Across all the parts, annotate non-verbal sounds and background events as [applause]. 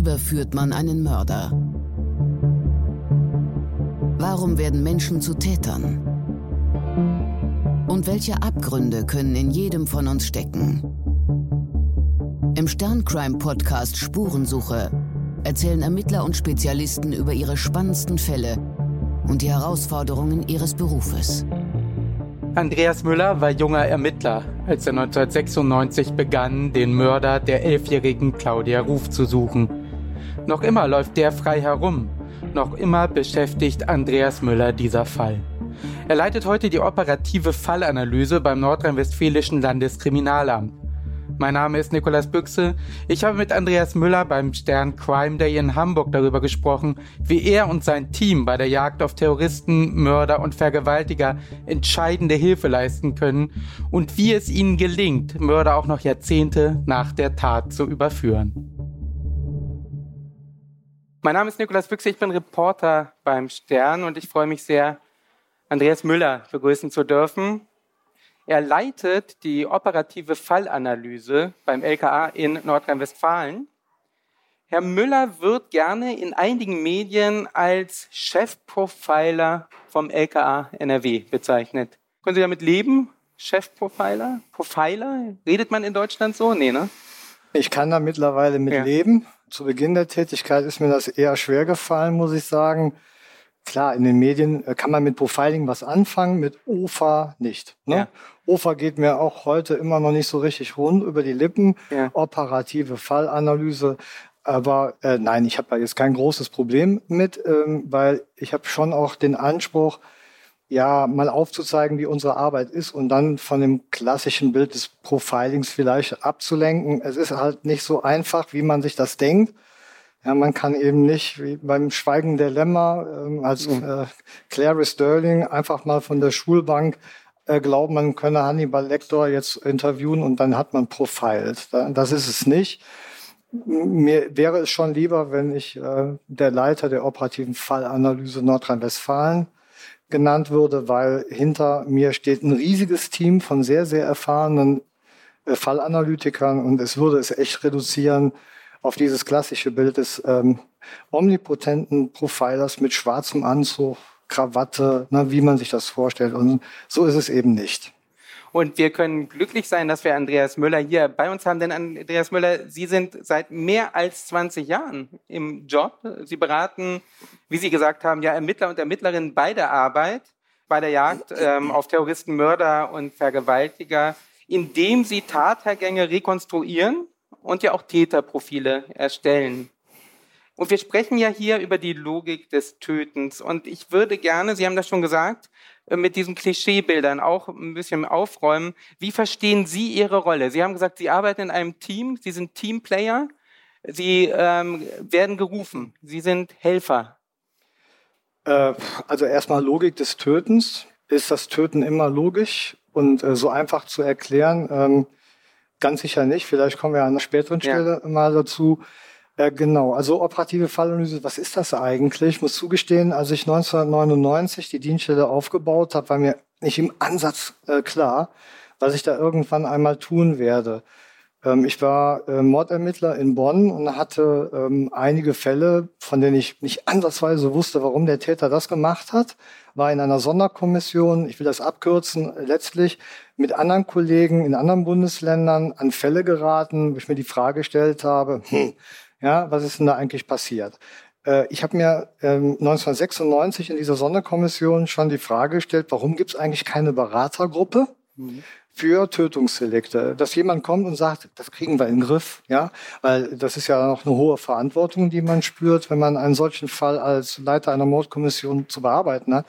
überführt man einen Mörder? Warum werden Menschen zu Tätern? Und welche Abgründe können in jedem von uns stecken? Im Sterncrime-Podcast Spurensuche erzählen Ermittler und Spezialisten über ihre spannendsten Fälle und die Herausforderungen ihres Berufes. Andreas Müller war junger Ermittler, als er 1996 begann, den Mörder der elfjährigen Claudia Ruf zu suchen. Noch immer läuft der frei herum. Noch immer beschäftigt Andreas Müller dieser Fall. Er leitet heute die operative Fallanalyse beim Nordrhein-Westfälischen Landeskriminalamt. Mein Name ist Nikolas Büchse. Ich habe mit Andreas Müller beim Stern Crime Day in Hamburg darüber gesprochen, wie er und sein Team bei der Jagd auf Terroristen, Mörder und Vergewaltiger entscheidende Hilfe leisten können und wie es ihnen gelingt, Mörder auch noch Jahrzehnte nach der Tat zu überführen. Mein Name ist Nikolas Büchse, ich bin Reporter beim Stern und ich freue mich sehr, Andreas Müller begrüßen zu dürfen. Er leitet die operative Fallanalyse beim LKA in Nordrhein-Westfalen. Herr Müller wird gerne in einigen Medien als Chefprofiler vom LKA NRW bezeichnet. Können Sie damit leben? Chefprofiler? Profiler? Redet man in Deutschland so? Nee, ne? Ich kann da mittlerweile mit ja. leben. Zu Beginn der Tätigkeit ist mir das eher schwer gefallen, muss ich sagen. Klar, in den Medien äh, kann man mit Profiling was anfangen, mit OFA nicht. Ne? Ja. OFA geht mir auch heute immer noch nicht so richtig rund über die Lippen. Ja. Operative Fallanalyse. Aber äh, nein, ich habe da jetzt kein großes Problem mit, ähm, weil ich habe schon auch den Anspruch, ja, mal aufzuzeigen, wie unsere Arbeit ist und dann von dem klassischen Bild des Profilings vielleicht abzulenken. Es ist halt nicht so einfach, wie man sich das denkt. Ja, man kann eben nicht wie beim Schweigen der Lämmer äh, als mhm. äh, Clary Sterling einfach mal von der Schulbank äh, glauben, man könne Hannibal Lecter jetzt interviewen und dann hat man profiled. Das ist es nicht. Mir wäre es schon lieber, wenn ich äh, der Leiter der operativen Fallanalyse Nordrhein-Westfalen genannt würde, weil hinter mir steht ein riesiges Team von sehr, sehr erfahrenen äh, Fallanalytikern und es würde es echt reduzieren auf dieses klassische Bild des ähm, omnipotenten Profilers mit schwarzem Anzug, Krawatte, ne, wie man sich das vorstellt. Und so ist es eben nicht. Und wir können glücklich sein, dass wir Andreas Müller hier bei uns haben. Denn Andreas Müller, Sie sind seit mehr als 20 Jahren im Job. Sie beraten, wie Sie gesagt haben, ja Ermittler und Ermittlerinnen bei der Arbeit, bei der Jagd ähm, auf Terroristen, Mörder und Vergewaltiger, indem Sie Tathergänge rekonstruieren und ja auch Täterprofile erstellen. Und wir sprechen ja hier über die Logik des Tötens. Und ich würde gerne, Sie haben das schon gesagt, mit diesen Klischeebildern auch ein bisschen aufräumen. Wie verstehen Sie Ihre Rolle? Sie haben gesagt, Sie arbeiten in einem Team, Sie sind Teamplayer, Sie ähm, werden gerufen, Sie sind Helfer. Äh, also erstmal Logik des Tötens. Ist das Töten immer logisch und äh, so einfach zu erklären? Ähm, Ganz sicher nicht. Vielleicht kommen wir an einer späteren Stelle ja. mal dazu. Äh, genau, also operative Fallanalyse, was ist das eigentlich? Ich muss zugestehen, als ich 1999 die Dienststelle aufgebaut habe, war mir nicht im Ansatz äh, klar, was ich da irgendwann einmal tun werde. Ähm, ich war äh, Mordermittler in Bonn und hatte ähm, einige Fälle, von denen ich nicht ansatzweise wusste, warum der Täter das gemacht hat war in einer Sonderkommission, ich will das abkürzen, letztlich mit anderen Kollegen in anderen Bundesländern an Fälle geraten, wo ich mir die Frage gestellt habe, hm, ja, was ist denn da eigentlich passiert? Äh, ich habe mir ähm, 1996 in dieser Sonderkommission schon die Frage gestellt, warum gibt es eigentlich keine Beratergruppe? Mhm für Tötungsdelikte, dass jemand kommt und sagt, das kriegen wir in den Griff, ja, weil das ist ja noch eine hohe Verantwortung, die man spürt, wenn man einen solchen Fall als Leiter einer Mordkommission zu bearbeiten hat.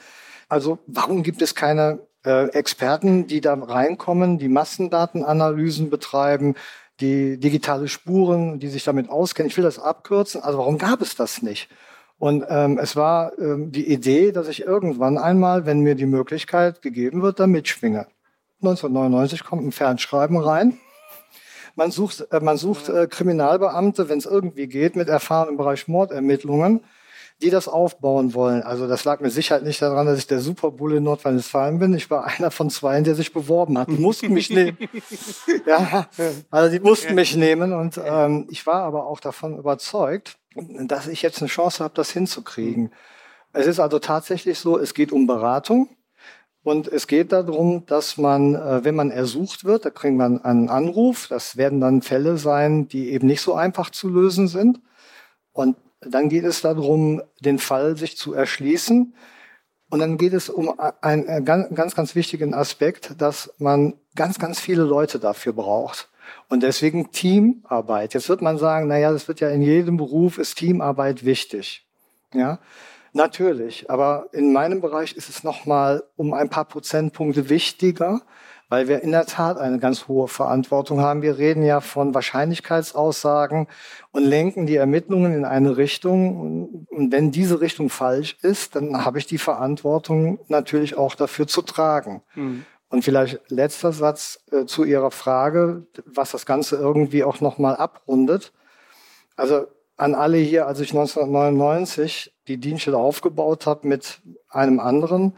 Also warum gibt es keine äh, Experten, die da reinkommen, die Massendatenanalysen betreiben, die digitale Spuren, die sich damit auskennen? Ich will das abkürzen. Also warum gab es das nicht? Und ähm, es war ähm, die Idee, dass ich irgendwann einmal, wenn mir die Möglichkeit gegeben wird, da mitschwinge. 1999 kommt ein Fernschreiben rein. Man sucht, äh, man sucht äh, Kriminalbeamte, wenn es irgendwie geht, mit Erfahrung im Bereich Mordermittlungen, die das aufbauen wollen. Also das lag mir sicher nicht daran, dass ich der Superbulle in Nordrhein-Westfalen bin. Ich war einer von zwei, der sich beworben hat. Die mussten mich nehmen. [laughs] ja, also die mussten mich nehmen. Und ähm, ich war aber auch davon überzeugt, dass ich jetzt eine Chance habe, das hinzukriegen. Es ist also tatsächlich so, es geht um Beratung. Und es geht darum, dass man, äh, wenn man ersucht wird, da kriegt man einen Anruf. Das werden dann Fälle sein, die eben nicht so einfach zu lösen sind. Und dann geht es darum, den Fall sich zu erschließen. Und dann geht es um einen ganz, ganz wichtigen Aspekt, dass man ganz, ganz viele Leute dafür braucht. Und deswegen Teamarbeit. Jetzt wird man sagen, na ja, das wird ja in jedem Beruf ist Teamarbeit wichtig. Ja. Natürlich, aber in meinem Bereich ist es nochmal um ein paar Prozentpunkte wichtiger, weil wir in der Tat eine ganz hohe Verantwortung haben. Wir reden ja von Wahrscheinlichkeitsaussagen und lenken die Ermittlungen in eine Richtung. Und wenn diese Richtung falsch ist, dann habe ich die Verantwortung natürlich auch dafür zu tragen. Mhm. Und vielleicht letzter Satz äh, zu Ihrer Frage, was das Ganze irgendwie auch nochmal abrundet. Also an alle hier, als ich 1999 die Dienststelle aufgebaut habe mit einem anderen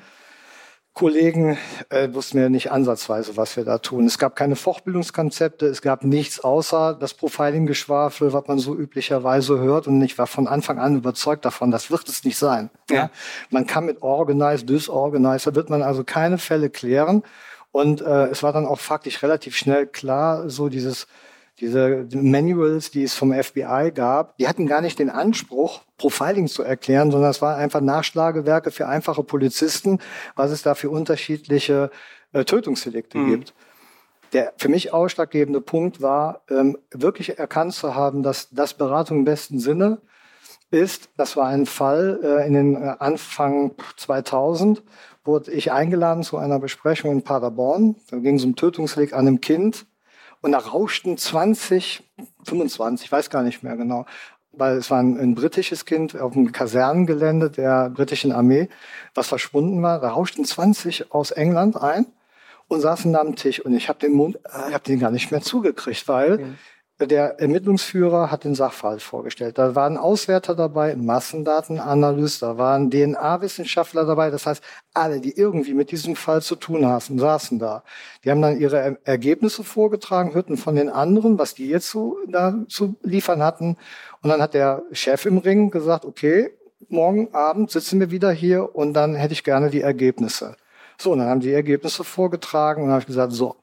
Kollegen, äh, wussten wir nicht ansatzweise, was wir da tun. Es gab keine Fortbildungskonzepte, es gab nichts außer das Profiling-Geschwafel, was man so üblicherweise hört. Und ich war von Anfang an überzeugt davon, das wird es nicht sein. Ja. ja? Man kann mit Organize, Disorganize, da wird man also keine Fälle klären. Und äh, es war dann auch faktisch relativ schnell klar, so dieses diese Manuals, die es vom FBI gab, die hatten gar nicht den Anspruch, Profiling zu erklären, sondern es waren einfach Nachschlagewerke für einfache Polizisten, was es da für unterschiedliche äh, Tötungsdelikte mhm. gibt. Der für mich ausschlaggebende Punkt war, ähm, wirklich erkannt zu haben, dass das Beratung im besten Sinne ist. Das war ein Fall äh, in den äh, Anfang 2000, wurde ich eingeladen zu einer Besprechung in Paderborn. Da ging es um Tötungsdelikt an einem Kind und da rauschten 20, 25, ich weiß gar nicht mehr genau, weil es war ein, ein britisches Kind auf dem Kasernengelände der britischen Armee, was verschwunden war. Da rauschten 20 aus England ein und saßen da am Tisch und ich habe den Mund, äh, ich habe den gar nicht mehr zugekriegt, weil okay. Der Ermittlungsführer hat den Sachverhalt vorgestellt. Da waren Auswärter dabei, Massendatenanalyst, da waren DNA-Wissenschaftler dabei. Das heißt, alle, die irgendwie mit diesem Fall zu tun hatten, saßen da. Die haben dann ihre Ergebnisse vorgetragen, hörten von den anderen, was die jetzt so da zu liefern hatten. Und dann hat der Chef im Ring gesagt, okay, morgen Abend sitzen wir wieder hier und dann hätte ich gerne die Ergebnisse. So, und dann haben die Ergebnisse vorgetragen und dann habe ich gesagt, so,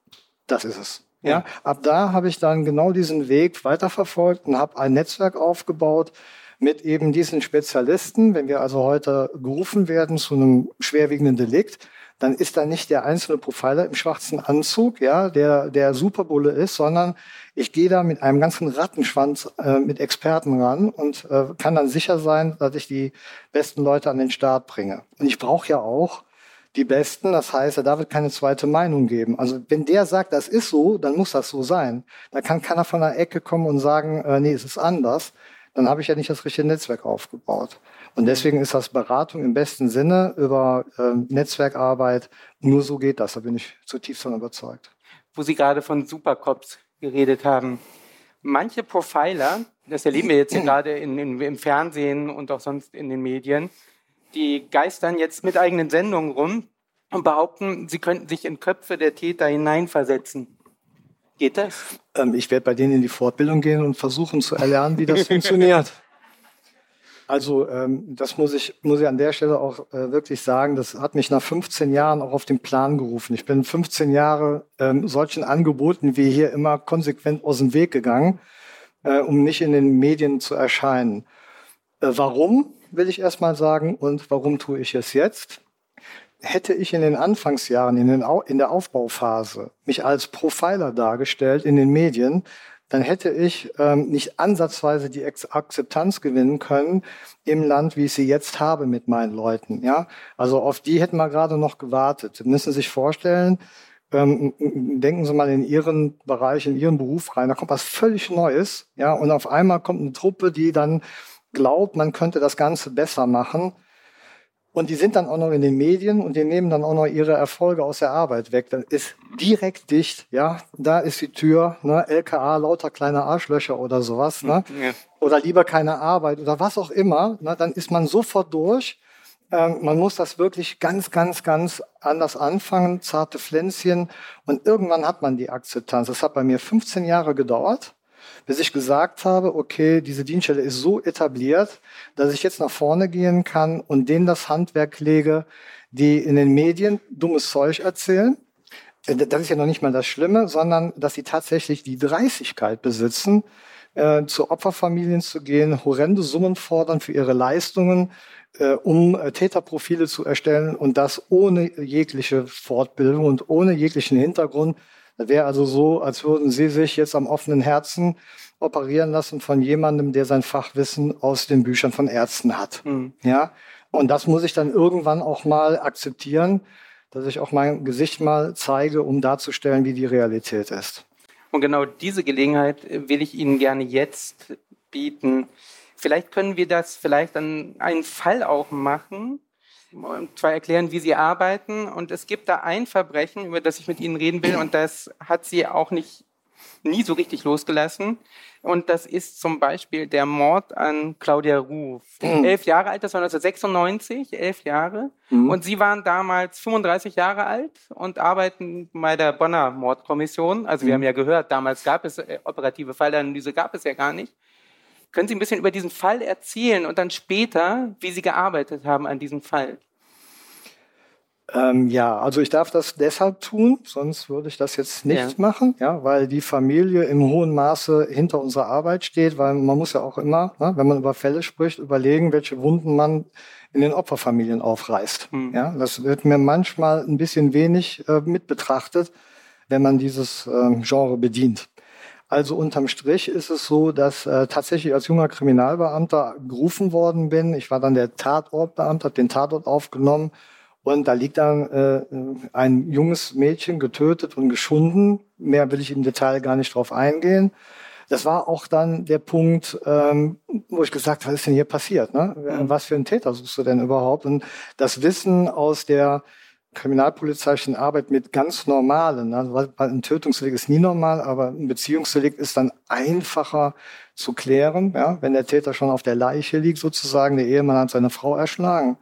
das ist es. Ja, ab da habe ich dann genau diesen Weg weiterverfolgt und habe ein Netzwerk aufgebaut mit eben diesen Spezialisten. Wenn wir also heute gerufen werden zu einem schwerwiegenden Delikt, dann ist da nicht der einzelne Profiler im schwarzen Anzug, ja, der der Superbulle ist, sondern ich gehe da mit einem ganzen Rattenschwanz äh, mit Experten ran und äh, kann dann sicher sein, dass ich die besten Leute an den Start bringe. Und ich brauche ja auch die Besten. Das heißt, da wird keine zweite Meinung geben. Also wenn der sagt, das ist so, dann muss das so sein. Da kann keiner von der Ecke kommen und sagen, äh, nee, es ist anders. Dann habe ich ja nicht das richtige Netzwerk aufgebaut. Und deswegen ist das Beratung im besten Sinne über äh, Netzwerkarbeit. Nur so geht das. Da bin ich zutiefst von überzeugt. Wo Sie gerade von Supercops geredet haben. Manche Profiler, das erleben wir jetzt [clears throat] gerade in, in, im Fernsehen und auch sonst in den Medien, die geistern jetzt mit eigenen Sendungen rum und behaupten, sie könnten sich in Köpfe der Täter hineinversetzen. Geht das? Ähm, ich werde bei denen in die Fortbildung gehen und versuchen zu erlernen, wie das [laughs] funktioniert. Also ähm, das muss ich, muss ich an der Stelle auch äh, wirklich sagen, das hat mich nach 15 Jahren auch auf den Plan gerufen. Ich bin 15 Jahre ähm, solchen Angeboten wie hier immer konsequent aus dem Weg gegangen, äh, um nicht in den Medien zu erscheinen. Äh, warum? will ich erstmal sagen. Und warum tue ich es jetzt? Hätte ich in den Anfangsjahren, in, den, in der Aufbauphase, mich als Profiler dargestellt in den Medien, dann hätte ich ähm, nicht ansatzweise die Akzeptanz gewinnen können im Land, wie ich sie jetzt habe mit meinen Leuten. Ja, also auf die hätten wir gerade noch gewartet. Sie müssen sich vorstellen, ähm, denken Sie mal in Ihren Bereich, in Ihren Beruf rein. Da kommt was völlig Neues, ja, und auf einmal kommt eine Truppe, die dann glaubt, man könnte das Ganze besser machen. Und die sind dann auch noch in den Medien und die nehmen dann auch noch ihre Erfolge aus der Arbeit weg. Dann ist direkt dicht, ja, da ist die Tür, ne, LKA, lauter kleine Arschlöcher oder sowas, ne? Ja. Oder lieber keine Arbeit oder was auch immer, ne, dann ist man sofort durch. Ähm, man muss das wirklich ganz, ganz, ganz anders anfangen, zarte Pflänzchen. Und irgendwann hat man die Akzeptanz. Das hat bei mir 15 Jahre gedauert. Bis ich gesagt habe, okay, diese Dienststelle ist so etabliert, dass ich jetzt nach vorne gehen kann und denen das Handwerk lege, die in den Medien dummes Zeug erzählen. Äh, das ist ja noch nicht mal das Schlimme, sondern dass sie tatsächlich die Dreistigkeit besitzen, äh, zu Opferfamilien zu gehen, horrende Summen fordern für ihre Leistungen, äh, um äh, Täterprofile zu erstellen und das ohne jegliche Fortbildung und ohne jeglichen Hintergrund. Das wäre also so, als würden Sie sich jetzt am offenen Herzen operieren lassen von jemandem, der sein Fachwissen aus den Büchern von Ärzten hat. Mhm. Ja, und das muss ich dann irgendwann auch mal akzeptieren, dass ich auch mein Gesicht mal zeige, um darzustellen, wie die Realität ist. Und genau diese Gelegenheit will ich Ihnen gerne jetzt bieten. Vielleicht können wir das vielleicht an einen Fall auch machen und zwar erklären, wie Sie arbeiten. Und es gibt da ein Verbrechen, über das ich mit Ihnen reden will, und das hat Sie auch nicht nie so richtig losgelassen. Und das ist zum Beispiel der Mord an Claudia Ruf. Mhm. Elf Jahre alt, das war 1996, elf Jahre. Mhm. Und Sie waren damals 35 Jahre alt und arbeiten bei der Bonner Mordkommission. Also wir mhm. haben ja gehört, damals gab es äh, operative Fallanalyse, gab es ja gar nicht. Können Sie ein bisschen über diesen Fall erzählen und dann später, wie Sie gearbeitet haben an diesem Fall? Ähm, ja, also ich darf das deshalb tun, sonst würde ich das jetzt nicht ja. machen, ja, weil die Familie im hohen Maße hinter unserer Arbeit steht, weil man muss ja auch immer, ne, wenn man über Fälle spricht, überlegen, welche Wunden man in den Opferfamilien aufreißt. Mhm. Ja, das wird mir manchmal ein bisschen wenig äh, mit betrachtet, wenn man dieses äh, Genre bedient. Also unterm Strich ist es so, dass äh, tatsächlich als junger Kriminalbeamter gerufen worden bin. Ich war dann der Tatortbeamter, habe den Tatort aufgenommen und da liegt dann äh, ein junges Mädchen getötet und geschunden. Mehr will ich im Detail gar nicht drauf eingehen. Das war auch dann der Punkt, ähm, wo ich gesagt habe, was ist denn hier passiert? Ne? Mhm. Was für einen Täter suchst du denn überhaupt? Und das Wissen aus der kriminalpolizeilichen Arbeit mit ganz normalen. Also ein Tötungsdelikt ist nie normal, aber ein Beziehungsdelikt ist dann einfacher zu klären, ja, wenn der Täter schon auf der Leiche liegt, sozusagen, der Ehemann hat seine Frau erschlagen.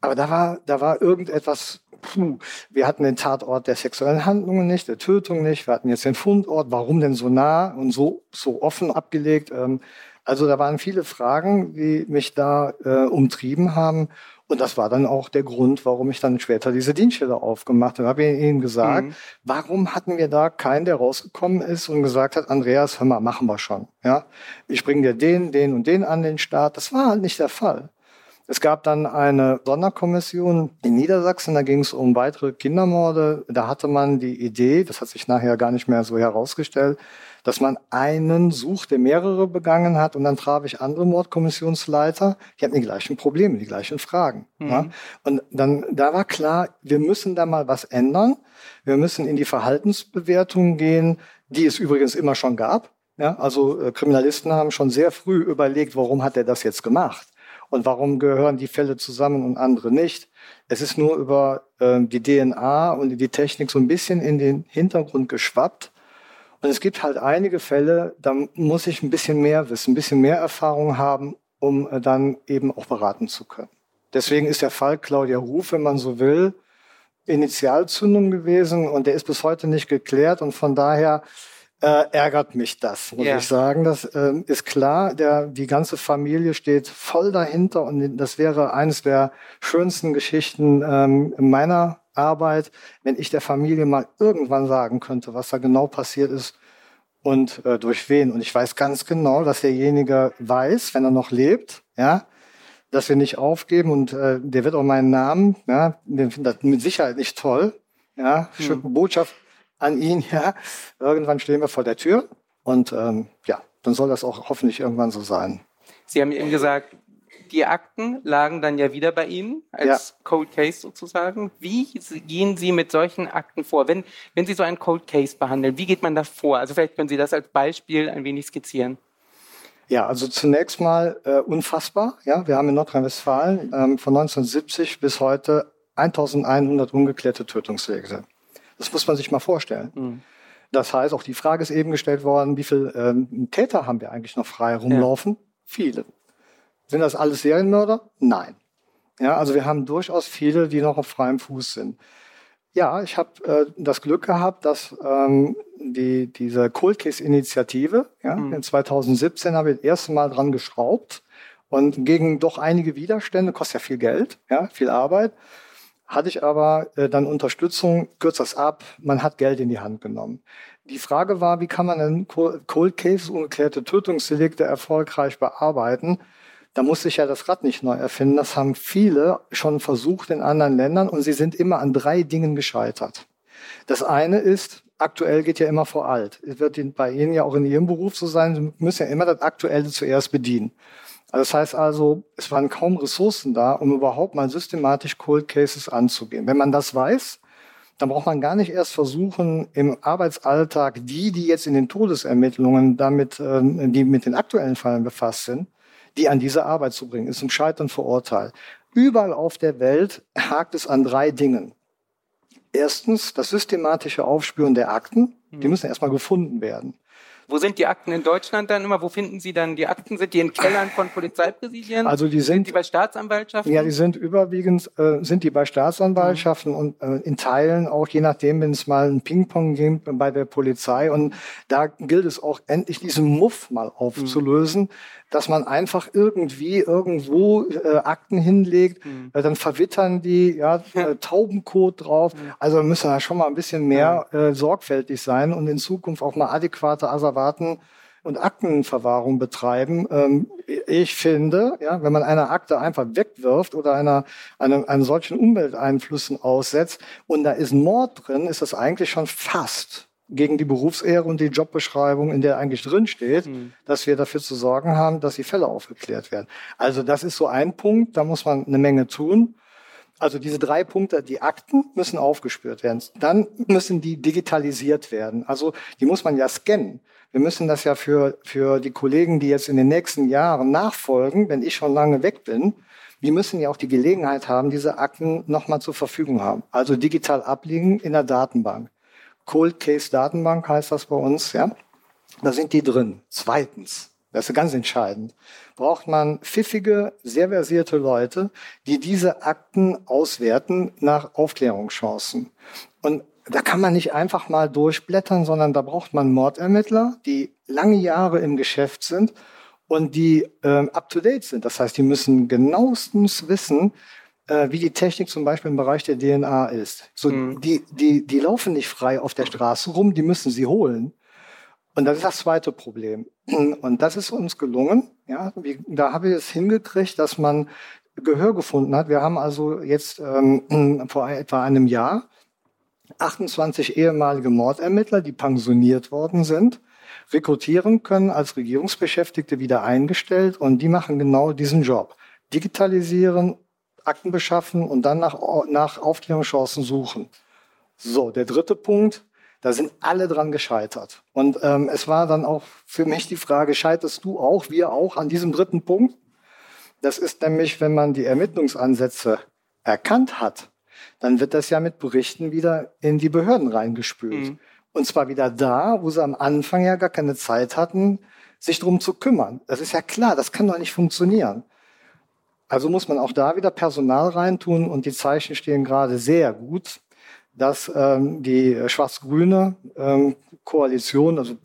Aber da war, da war irgendetwas, puh, wir hatten den Tatort der sexuellen Handlungen nicht, der Tötung nicht, wir hatten jetzt den Fundort, warum denn so nah und so, so offen abgelegt? Ähm, also da waren viele Fragen, die mich da äh, umtrieben haben. Und das war dann auch der Grund, warum ich dann später diese Dienststelle aufgemacht habe. Ich habe Ihnen gesagt, mhm. warum hatten wir da keinen, der rausgekommen ist und gesagt hat, Andreas, hör mal, machen wir schon. Ja, ich bringe dir den, den und den an den Start. Das war halt nicht der Fall. Es gab dann eine Sonderkommission in Niedersachsen, da ging es um weitere Kindermorde. Da hatte man die Idee, das hat sich nachher gar nicht mehr so herausgestellt, dass man einen sucht, der mehrere begangen hat und dann traf ich andere Mordkommissionsleiter, die hatten die gleichen Probleme, die gleichen Fragen. Mhm. Ja? Und dann, da war klar, wir müssen da mal was ändern. Wir müssen in die Verhaltensbewertung gehen, die es übrigens immer schon gab. Ja, also äh, Kriminalisten haben schon sehr früh überlegt, warum hat er das jetzt gemacht? Und warum gehören die Fälle zusammen und andere nicht? Es ist nur über äh, die DNA und die Technik so ein bisschen in den Hintergrund geschwappt. Und es gibt halt einige Fälle, da muss ich ein bisschen mehr wissen, ein bisschen mehr Erfahrung haben, um äh, dann eben auch beraten zu können. Deswegen ist der Fall Claudia Ruf, wenn man so will, Initialzündung gewesen und der ist bis heute nicht geklärt und von daher äh, ärgert mich das, muss yeah. ich sagen. Das äh, ist klar, der, die ganze Familie steht voll dahinter und das wäre eines der schönsten Geschichten ähm, meiner Arbeit, wenn ich der Familie mal irgendwann sagen könnte, was da genau passiert ist und äh, durch wen. Und ich weiß ganz genau, dass derjenige weiß, wenn er noch lebt, ja, dass wir nicht aufgeben und äh, der wird auch meinen Namen, ja, den findet das mit Sicherheit nicht toll, ja, hm. Botschaft an ihn, [laughs] ja. Irgendwann stehen wir vor der Tür und ähm, ja, dann soll das auch hoffentlich irgendwann so sein. Sie haben eben gesagt, die Akten lagen dann ja wieder bei Ihnen als ja. Cold Case sozusagen. Wie gehen Sie mit solchen Akten vor? Wenn, wenn Sie so einen Cold Case behandeln, wie geht man da vor? Also vielleicht können Sie das als Beispiel ein wenig skizzieren. Ja, also zunächst mal äh, unfassbar. Ja, wir haben in Nordrhein-Westfalen ähm, von 1970 bis heute 1100 ungeklärte Tötungsdelikte. Das muss man sich mal vorstellen. Mhm. Das heißt, auch die Frage ist eben gestellt worden, wie viele ähm, Täter haben wir eigentlich noch frei rumlaufen? Ja. Viele. Sind das alles Serienmörder? Nein. Ja, also wir haben durchaus viele, die noch auf freiem Fuß sind. Ja, ich habe äh, das Glück gehabt, dass ähm, die, diese Cold Case Initiative, ja, mhm. in 2017 habe ich das erste Mal dran geschraubt und gegen doch einige Widerstände, kostet ja viel Geld, ja, viel Arbeit, hatte ich aber äh, dann Unterstützung, kürzt das ab, man hat Geld in die Hand genommen. Die Frage war, wie kann man denn Cold Case, ungeklärte Tötungsdelikte erfolgreich bearbeiten? Da muss sich ja das Rad nicht neu erfinden. Das haben viele schon versucht in anderen Ländern und sie sind immer an drei Dingen gescheitert. Das eine ist, aktuell geht ja immer vor alt. Es wird bei Ihnen ja auch in Ihrem Beruf so sein, Sie müssen ja immer das Aktuelle zuerst bedienen. Das heißt also, es waren kaum Ressourcen da, um überhaupt mal systematisch Cold Cases anzugehen. Wenn man das weiß, dann braucht man gar nicht erst versuchen, im Arbeitsalltag die, die jetzt in den Todesermittlungen damit, ähm, die mit den aktuellen Fällen befasst sind, die an diese Arbeit zu bringen, ist zum Scheitern verurteilt. Überall auf der Welt hakt es an drei Dingen. Erstens das systematische Aufspüren der Akten. Die hm. müssen erstmal gefunden werden. Wo sind die Akten in Deutschland dann immer? Wo finden Sie dann die Akten? Sind die in Kellern von Polizeipräsidien? Also die sind, sind die bei Staatsanwaltschaften? Ja, die sind überwiegend äh, sind die bei Staatsanwaltschaften mhm. und äh, in Teilen auch je nachdem, wenn es mal ein Ping-Pong gibt bei der Polizei und da gilt es auch endlich diesen Muff mal aufzulösen. Mhm dass man einfach irgendwie irgendwo äh, Akten hinlegt, mhm. äh, dann verwittern die, ja, äh, Taubencode drauf. Mhm. Also müssen wir schon mal ein bisschen mehr äh, sorgfältig sein und in Zukunft auch mal adäquate Asservaten und Aktenverwahrung betreiben. Ähm, ich finde, ja, wenn man eine Akte einfach wegwirft oder einer, einem, einem solchen Umwelteinflüssen aussetzt und da ist Mord drin, ist das eigentlich schon fast gegen die Berufsehre und die Jobbeschreibung, in der eigentlich drin steht, mhm. dass wir dafür zu sorgen haben, dass die Fälle aufgeklärt werden. Also das ist so ein Punkt, da muss man eine Menge tun. Also diese drei Punkte, die Akten müssen aufgespürt werden. Dann müssen die digitalisiert werden. Also die muss man ja scannen. Wir müssen das ja für, für die Kollegen, die jetzt in den nächsten Jahren nachfolgen, wenn ich schon lange weg bin, die müssen ja auch die Gelegenheit haben, diese Akten nochmal zur Verfügung haben. Also digital abliegen in der Datenbank. Cold Case Datenbank heißt das bei uns, ja. Da sind die drin. Zweitens, das ist ganz entscheidend, braucht man pfiffige, sehr versierte Leute, die diese Akten auswerten nach Aufklärungschancen. Und da kann man nicht einfach mal durchblättern, sondern da braucht man Mordermittler, die lange Jahre im Geschäft sind und die ähm, up-to-date sind. Das heißt, die müssen genauestens wissen, äh, wie die Technik zum Beispiel im Bereich der DNA ist. So, mhm. die, die, die laufen nicht frei auf der Straße rum, die müssen sie holen. Und das ist das zweite Problem. Und das ist uns gelungen. Ja, wie, da habe ich es hingekriegt, dass man Gehör gefunden hat. Wir haben also jetzt ähm, [clears throat] vor etwa einem Jahr 28 ehemalige Mordermittler, die pensioniert worden sind, rekrutieren können, als Regierungsbeschäftigte wieder eingestellt und die machen genau diesen Job. Digitalisieren Akten beschaffen und dann nach, nach Aufklärungschancen suchen. So, der dritte Punkt, da sind alle dran gescheitert. Und ähm, es war dann auch für mich die Frage, scheiterst du auch, wir auch an diesem dritten Punkt? Das ist nämlich, wenn man die Ermittlungsansätze erkannt hat, dann wird das ja mit Berichten wieder in die Behörden reingespült. Mhm. Und zwar wieder da, wo sie am Anfang ja gar keine Zeit hatten, sich drum zu kümmern. Das ist ja klar, das kann doch nicht funktionieren. Also muss man auch da wieder Personal reintun und die Zeichen stehen gerade sehr gut, dass ähm, die schwarz-grüne ähm, Koalition, also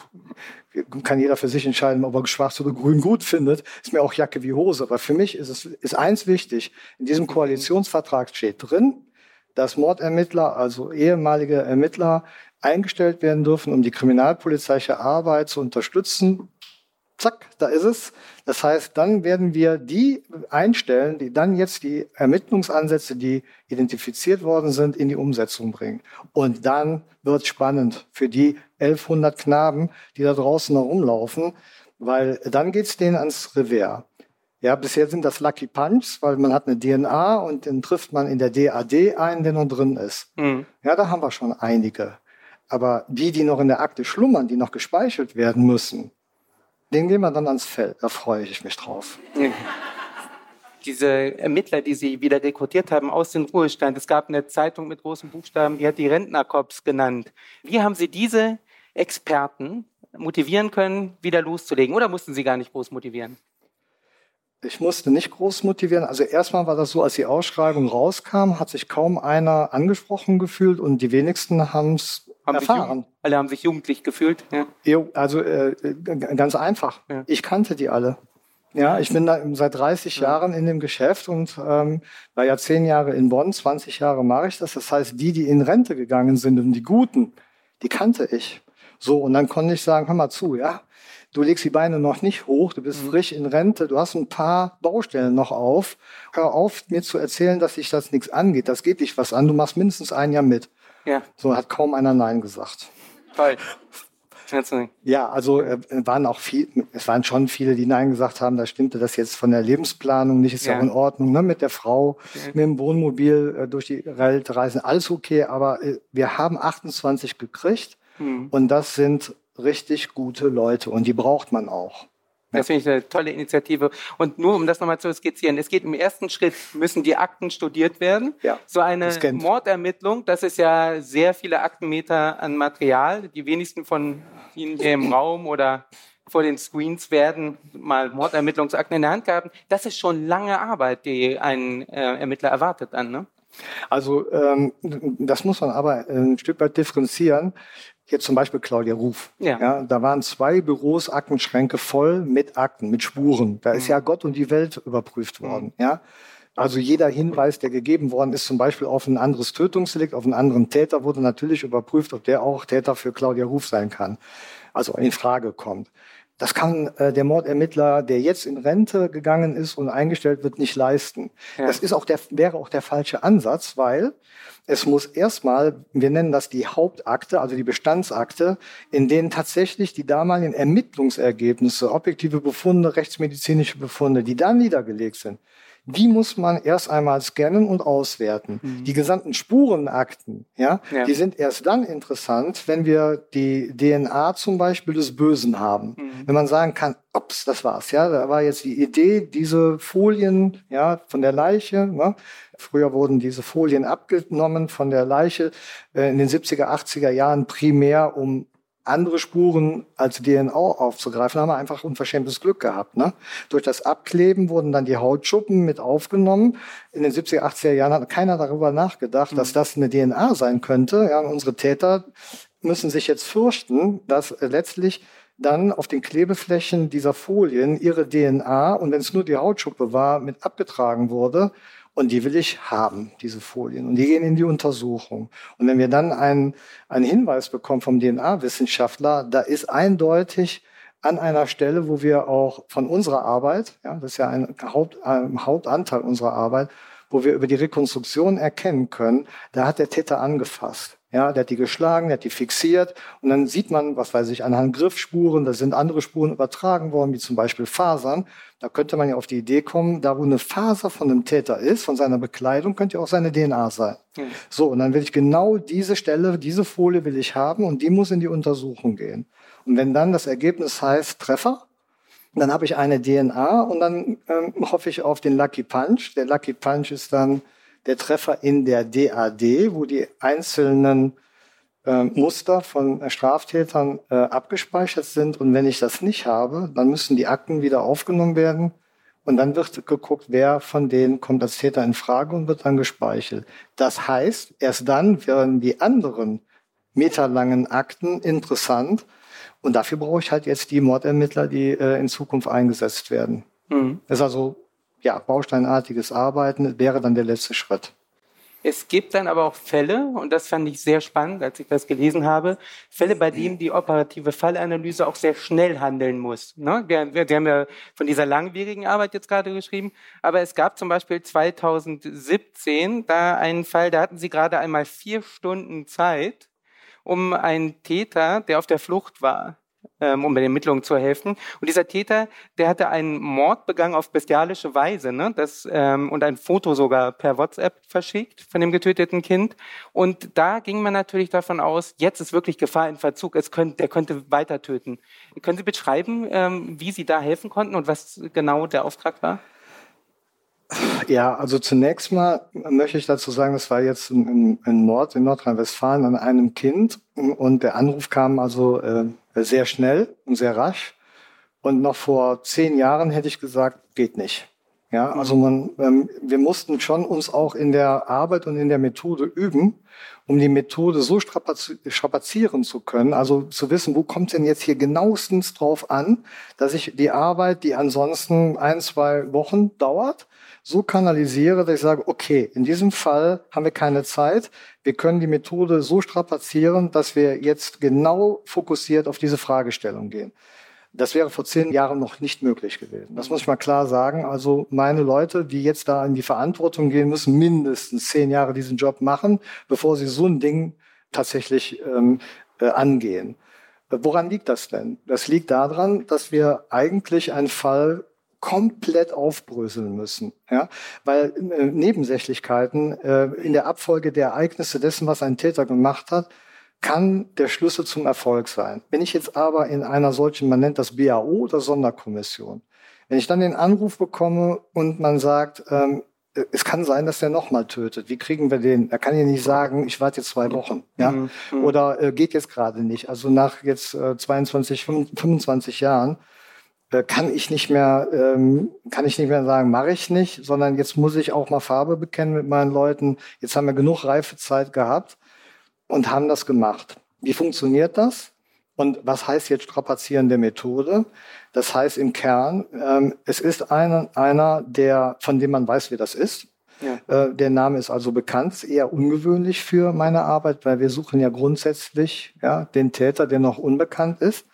kann jeder für sich entscheiden, ob er schwarz oder grün gut findet, ist mir auch Jacke wie Hose. Aber für mich ist es ist eins wichtig, in diesem Koalitionsvertrag steht drin, dass Mordermittler, also ehemalige Ermittler, eingestellt werden dürfen, um die kriminalpolizeiliche Arbeit zu unterstützen, zack, da ist es. Das heißt, dann werden wir die einstellen, die dann jetzt die Ermittlungsansätze, die identifiziert worden sind, in die Umsetzung bringen. Und dann wird spannend für die 1100 Knaben, die da draußen herumlaufen, weil dann geht's denen ans Revers. Ja, bisher sind das Lucky Punch, weil man hat eine DNA und den trifft man in der DAD ein, der noch drin ist. Mhm. Ja, da haben wir schon einige. Aber die, die noch in der Akte schlummern, die noch gespeichert werden müssen, den gehen wir dann ans Feld. Da freue ich mich drauf. Diese Ermittler, die Sie wieder rekrutiert haben aus dem Ruhestand, es gab eine Zeitung mit großen Buchstaben, die hat die Rentnerkorps genannt. Wie haben Sie diese Experten motivieren können, wieder loszulegen? Oder mussten Sie gar nicht groß motivieren? Ich musste nicht groß motivieren. Also erstmal war das so, als die Ausschreibung rauskam, hat sich kaum einer angesprochen gefühlt und die wenigsten haben es erfahren. alle haben sich jugendlich gefühlt. Ja. Also äh, ganz einfach. Ja. Ich kannte die alle. Ja, ich bin da seit 30 ja. Jahren in dem Geschäft und ähm, war ja zehn Jahre in Bonn, 20 Jahre mache ich das. Das heißt, die, die in Rente gegangen sind und die Guten, die kannte ich. So, und dann konnte ich sagen, hör mal zu, ja, du legst die Beine noch nicht hoch, du bist mhm. frisch in Rente, du hast ein paar Baustellen noch auf. Hör auf, mir zu erzählen, dass sich das nichts angeht. Das geht dich was an, du machst mindestens ein Jahr mit. Ja. So hat kaum einer Nein gesagt. Toll. Ja, also äh, waren auch viel, es waren schon viele, die Nein gesagt haben, da stimmte das jetzt von der Lebensplanung nicht, ist ja, ja in Ordnung, ne? mit der Frau, ja. mit dem Wohnmobil äh, durch die Welt reisen, alles okay, aber äh, wir haben 28 gekriegt mhm. und das sind richtig gute Leute und die braucht man auch. Das finde ich eine tolle Initiative. Und nur um das nochmal zu skizzieren, es geht im ersten Schritt, müssen die Akten studiert werden. Ja, so eine Mordermittlung, das ist ja sehr viele Aktenmeter an Material. Die wenigsten von Ihnen hier im Raum oder vor den Screens werden mal Mordermittlungsakten in der Hand gehabt. Das ist schon lange Arbeit, die ein äh, Ermittler erwartet dann, ne? Also ähm, das muss man aber ein Stück weit differenzieren. Jetzt zum Beispiel Claudia Ruf. Ja. ja. Da waren zwei Büros, Aktenschränke voll mit Akten, mit Spuren. Da ist mhm. ja Gott und die Welt überprüft mhm. worden. Mhm. Ja. Also jeder Hinweis, der gegeben worden ist, zum Beispiel auf ein anderes Tötungsdelikt, auf einen anderen Täter, wurde natürlich überprüft, ob der auch Täter für Claudia Ruf sein kann. Also in Frage kommt. Das kann äh, der Mordermittler, der jetzt in Rente gegangen ist und eingestellt wird, nicht leisten. Ja. Das ist auch der, wäre auch der falsche Ansatz, weil es muss erstmal, wir nennen das die Hauptakte, also die Bestandsakte, in denen tatsächlich die damaligen Ermittlungsergebnisse, objektive Befunde, rechtsmedizinische Befunde, die da niedergelegt sind, die muss man erst einmal scannen und auswerten. Mhm. Die gesamten Spurenakten, ja, ja, die sind erst dann interessant, wenn wir die DNA zum Beispiel des Bösen haben. Mhm. Wenn man sagen kann, ups, das war's, ja, da war jetzt die Idee, diese Folien, ja, von der Leiche, ne, Früher wurden diese Folien abgenommen von der Leiche äh, in den 70er, 80er Jahren primär, um andere Spuren als DNA aufzugreifen, haben wir einfach unverschämtes Glück gehabt. Ne? Durch das Abkleben wurden dann die Hautschuppen mit aufgenommen. In den 70er, 80er Jahren hat keiner darüber nachgedacht, mhm. dass das eine DNA sein könnte. Ja, unsere Täter müssen sich jetzt fürchten, dass letztlich dann auf den Klebeflächen dieser Folien ihre DNA und wenn es nur die Hautschuppe war, mit abgetragen wurde und die will ich haben, diese Folien. Und die gehen in die Untersuchung. Und wenn wir dann einen, einen Hinweis bekommen vom DNA-Wissenschaftler, da ist eindeutig an einer Stelle, wo wir auch von unserer Arbeit, ja, das ist ja ein, Haupt, ein Hauptanteil unserer Arbeit, wo wir über die Rekonstruktion erkennen können, da hat der Täter angefasst. Ja, der hat die geschlagen, der hat die fixiert und dann sieht man, was weiß ich, anhand Griffspuren, da sind andere Spuren übertragen worden, wie zum Beispiel Fasern. Da könnte man ja auf die Idee kommen, da wo eine Faser von einem Täter ist, von seiner Bekleidung, könnte ja auch seine DNA sein. Mhm. So, und dann will ich genau diese Stelle, diese Folie will ich haben und die muss in die Untersuchung gehen. Und wenn dann das Ergebnis heißt Treffer, dann habe ich eine DNA und dann ähm, hoffe ich auf den Lucky Punch. Der Lucky Punch ist dann der Treffer in der DAD, wo die einzelnen äh, Muster von Straftätern äh, abgespeichert sind. Und wenn ich das nicht habe, dann müssen die Akten wieder aufgenommen werden. Und dann wird geguckt, wer von denen kommt als Täter in Frage und wird dann gespeichert. Das heißt, erst dann werden die anderen meterlangen Akten interessant. Und dafür brauche ich halt jetzt die Mordermittler, die äh, in Zukunft eingesetzt werden. Mhm. Das ist also ja, bausteinartiges Arbeiten wäre dann der letzte Schritt. Es gibt dann aber auch Fälle, und das fand ich sehr spannend, als ich das gelesen habe, Fälle, bei denen die operative Fallanalyse auch sehr schnell handeln muss. Ne? Wir, haben ja von dieser langwierigen Arbeit jetzt gerade geschrieben, aber es gab zum Beispiel 2017 da einen Fall, da hatten Sie gerade einmal vier Stunden Zeit, um einen Täter, der auf der Flucht war, um bei den Ermittlungen zu helfen. Und dieser Täter, der hatte einen Mord begangen auf bestialische Weise, ne? das, ähm, und ein Foto sogar per WhatsApp verschickt von dem getöteten Kind. Und da ging man natürlich davon aus, jetzt ist wirklich Gefahr in Verzug, es könnte, der könnte weiter töten. Können Sie beschreiben, ähm, wie Sie da helfen konnten und was genau der Auftrag war? Ja, also zunächst mal möchte ich dazu sagen, das war jetzt ein, ein Mord in Nordrhein-Westfalen an einem Kind und der Anruf kam also äh, sehr schnell und sehr rasch. Und noch vor zehn Jahren hätte ich gesagt, geht nicht. Ja, also man, ähm, wir mussten schon uns auch in der Arbeit und in der Methode üben, um die Methode so strapazieren zu können, also zu wissen, wo kommt denn jetzt hier genauestens drauf an, dass ich die Arbeit, die ansonsten ein, zwei Wochen dauert, so kanalisiere, dass ich sage, okay, in diesem Fall haben wir keine Zeit. Wir können die Methode so strapazieren, dass wir jetzt genau fokussiert auf diese Fragestellung gehen. Das wäre vor zehn Jahren noch nicht möglich gewesen. Das muss ich mal klar sagen. Also meine Leute, die jetzt da in die Verantwortung gehen, müssen mindestens zehn Jahre diesen Job machen, bevor sie so ein Ding tatsächlich ähm, äh, angehen. Woran liegt das denn? Das liegt daran, dass wir eigentlich einen Fall komplett aufbröseln müssen, ja, weil äh, Nebensächlichkeiten äh, in der Abfolge der Ereignisse dessen, was ein Täter gemacht hat, kann der Schlüssel zum Erfolg sein. Wenn ich jetzt aber in einer solchen, man nennt das BAO oder Sonderkommission, wenn ich dann den Anruf bekomme und man sagt, ähm, es kann sein, dass der nochmal tötet. Wie kriegen wir den? Er kann ja nicht sagen, ich warte jetzt zwei Wochen, ja, mhm. oder äh, geht jetzt gerade nicht. Also nach jetzt äh, 22, 25 Jahren äh, kann ich nicht mehr, ähm, kann ich nicht mehr sagen, mache ich nicht, sondern jetzt muss ich auch mal Farbe bekennen mit meinen Leuten. Jetzt haben wir genug Reifezeit gehabt und haben das gemacht. Wie funktioniert das? Und was heißt jetzt strapazierende Methode? Das heißt im Kern, ähm, es ist einer, einer, der, von dem man weiß, wer das ist. Ja. Äh, der Name ist also bekannt, eher ungewöhnlich für meine Arbeit, weil wir suchen ja grundsätzlich ja, den Täter, der noch unbekannt ist.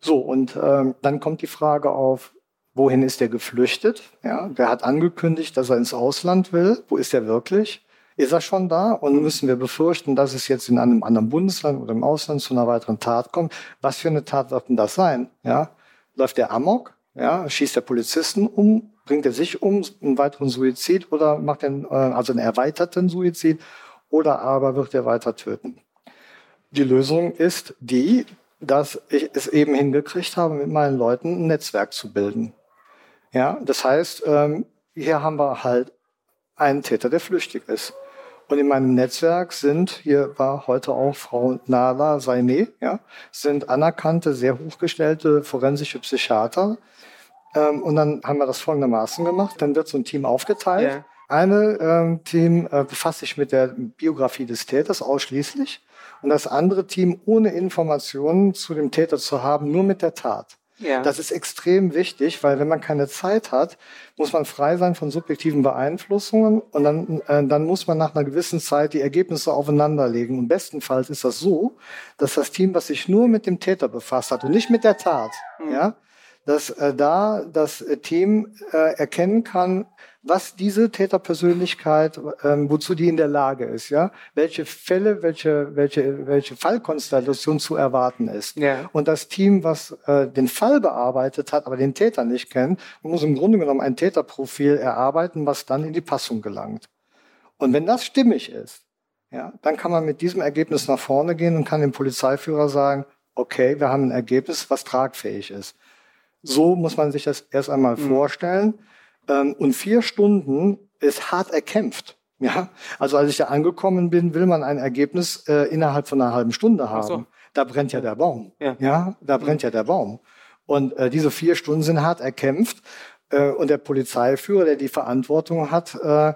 So, und ähm, dann kommt die Frage auf, wohin ist er geflüchtet? Ja, der hat angekündigt, dass er ins Ausland will. Wo ist er wirklich? Ist er schon da? Und müssen wir befürchten, dass es jetzt in einem anderen Bundesland oder im Ausland zu einer weiteren Tat kommt? Was für eine Tat wird denn das sein? Ja, läuft der Amok? Ja, schießt der Polizisten um? Bringt er sich um? Einen weiteren Suizid oder macht er äh, also einen erweiterten Suizid? Oder aber wird er weiter töten? Die Lösung ist die, dass ich es eben hingekriegt habe, mit meinen Leuten ein Netzwerk zu bilden. Ja, das heißt, ähm, hier haben wir halt einen Täter, der flüchtig ist. Und in meinem Netzwerk sind, hier war heute auch Frau Nala Saine, ja, sind anerkannte, sehr hochgestellte forensische Psychiater. Ähm, und dann haben wir das folgendermaßen gemacht. Dann wird so ein Team aufgeteilt. Ja. Eine ähm, Team äh, befasst sich mit der Biografie des Täters ausschließlich und das andere Team ohne Informationen zu dem Täter zu haben, nur mit der Tat. Ja. Das ist extrem wichtig, weil wenn man keine Zeit hat, muss man frei sein von subjektiven Beeinflussungen und dann, äh, dann muss man nach einer gewissen Zeit die Ergebnisse aufeinanderlegen. Und bestenfalls ist das so, dass das Team, was sich nur mit dem Täter befasst hat und nicht mit der Tat, mhm. ja, dass äh, da das Team äh, erkennen kann, was diese Täterpersönlichkeit, ähm, wozu die in der Lage ist, ja, welche Fälle, welche, welche, welche Fallkonstellation zu erwarten ist. Ja. Und das Team, was äh, den Fall bearbeitet hat, aber den Täter nicht kennt, muss im Grunde genommen ein Täterprofil erarbeiten, was dann in die Passung gelangt. Und wenn das stimmig ist, ja, dann kann man mit diesem Ergebnis nach vorne gehen und kann dem Polizeiführer sagen, okay, wir haben ein Ergebnis, was tragfähig ist. So muss man sich das erst einmal mhm. vorstellen. Ähm, und vier Stunden ist hart erkämpft. Ja, also als ich da angekommen bin, will man ein Ergebnis äh, innerhalb von einer halben Stunde haben. So. Da brennt ja der Baum. Ja, ja da brennt ja der Baum. Und äh, diese vier Stunden sind hart erkämpft. Äh, und der Polizeiführer, der die Verantwortung hat, äh,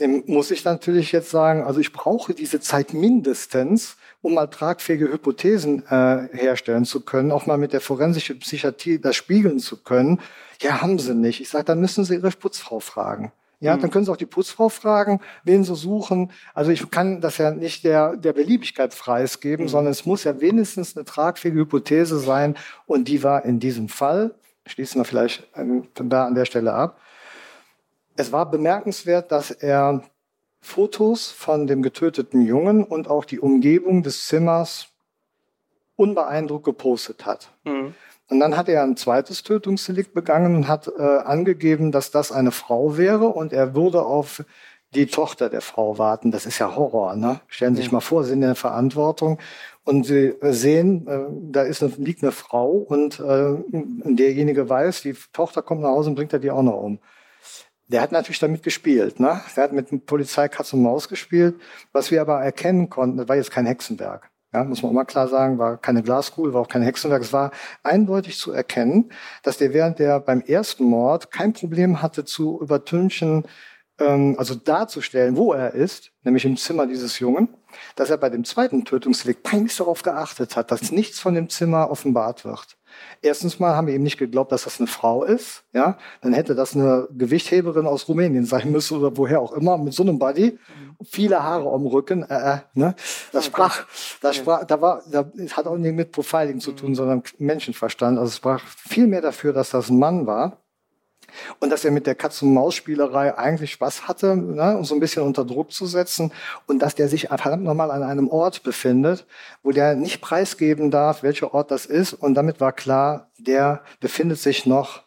dem muss ich natürlich jetzt sagen, also ich brauche diese Zeit mindestens, um mal tragfähige Hypothesen äh, herstellen zu können, auch mal mit der forensischen Psychiatrie das spiegeln zu können. Ja, haben sie nicht. Ich sage, dann müssen sie ihre Putzfrau fragen. Ja, mhm. dann können Sie auch die Putzfrau fragen, wen Sie suchen. Also ich kann das ja nicht der, der Beliebigkeit preisgeben, mhm. sondern es muss ja wenigstens eine tragfähige Hypothese sein. Und die war in diesem Fall, schließen wir vielleicht von da an der Stelle ab, es war bemerkenswert, dass er Fotos von dem getöteten Jungen und auch die Umgebung des Zimmers unbeeindruckt gepostet hat. Mhm. Und dann hat er ein zweites Tötungsdelikt begangen und hat äh, angegeben, dass das eine Frau wäre und er würde auf die Tochter der Frau warten. Das ist ja Horror, ne? Stellen Sie sich mal vor, Sie sind in der Verantwortung und Sie sehen, äh, da ist eine, liegt eine Frau und äh, derjenige weiß, die Tochter kommt nach Hause und bringt er die auch noch um. Der hat natürlich damit gespielt, ne? Der hat mit Polizei Katz und Maus gespielt. Was wir aber erkennen konnten, das war jetzt kein Hexenwerk. Ja, muss man auch mal klar sagen, war keine Glaskugel, war auch kein Hexenwerk. Es war eindeutig zu erkennen, dass der während der beim ersten Mord kein Problem hatte zu übertünchen, ähm, also darzustellen, wo er ist, nämlich im Zimmer dieses Jungen, dass er bei dem zweiten Tötungsdelikt peinlich darauf geachtet hat, dass nichts von dem Zimmer offenbart wird. Erstens mal haben wir ihm nicht geglaubt, dass das eine Frau ist. Ja, dann hätte das eine Gewichtheberin aus Rumänien sein müssen oder woher auch immer mit so einem Body, viele Haare am Rücken. Äh, äh, ne? Das sprach, das sprach, da war, da hat auch nicht mit Profiling zu tun, sondern Menschenverstand. Also es sprach viel mehr dafür, dass das ein Mann war. Und dass er mit der Katz-und-Maus-Spielerei eigentlich Spaß hatte, ne, um so ein bisschen unter Druck zu setzen. Und dass der sich verdammt nochmal an einem Ort befindet, wo der nicht preisgeben darf, welcher Ort das ist. Und damit war klar, der befindet sich noch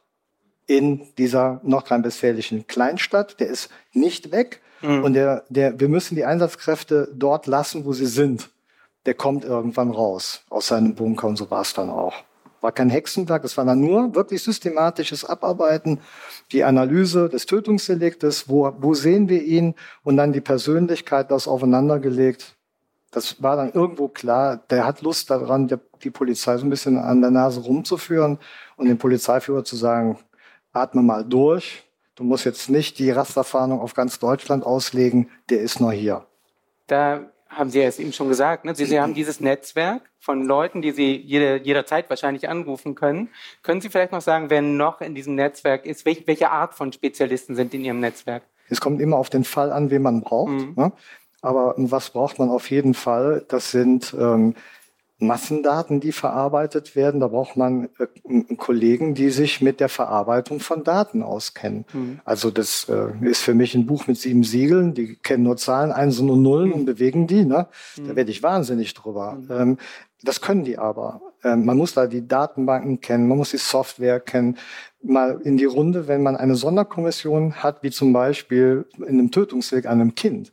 in dieser nordrhein-westfälischen Kleinstadt. Der ist nicht weg. Mhm. Und der, der, wir müssen die Einsatzkräfte dort lassen, wo sie sind. Der kommt irgendwann raus aus seinem Bunker und so war es dann auch. War kein Hexenwerk, es war dann nur wirklich systematisches Abarbeiten, die Analyse des Tötungsdeliktes, wo, wo sehen wir ihn und dann die Persönlichkeit, das aufeinandergelegt. Das war dann irgendwo klar, der hat Lust daran, die Polizei so ein bisschen an der Nase rumzuführen und dem Polizeiführer zu sagen, atme mal durch, du musst jetzt nicht die Rasterfahndung auf ganz Deutschland auslegen, der ist nur hier. Da haben Sie ja es eben schon gesagt, ne? Sie, Sie haben dieses Netzwerk von Leuten, die Sie jede, jederzeit wahrscheinlich anrufen können. Können Sie vielleicht noch sagen, wer noch in diesem Netzwerk ist? Welch, welche Art von Spezialisten sind in Ihrem Netzwerk? Es kommt immer auf den Fall an, wen man braucht. Mhm. Ne? Aber was braucht man auf jeden Fall? Das sind ähm, Massendaten, die verarbeitet werden. Da braucht man äh, Kollegen, die sich mit der Verarbeitung von Daten auskennen. Mhm. Also das äh, ist für mich ein Buch mit sieben Siegeln. Die kennen nur Zahlen, Einsen und Nullen mhm. und bewegen die. Ne? Mhm. Da werde ich wahnsinnig drüber. Mhm. Ähm, das können die aber. Ähm, man muss da die Datenbanken kennen, man muss die Software kennen. Mal in die Runde, wenn man eine Sonderkommission hat, wie zum Beispiel in einem Tötungsweg an einem Kind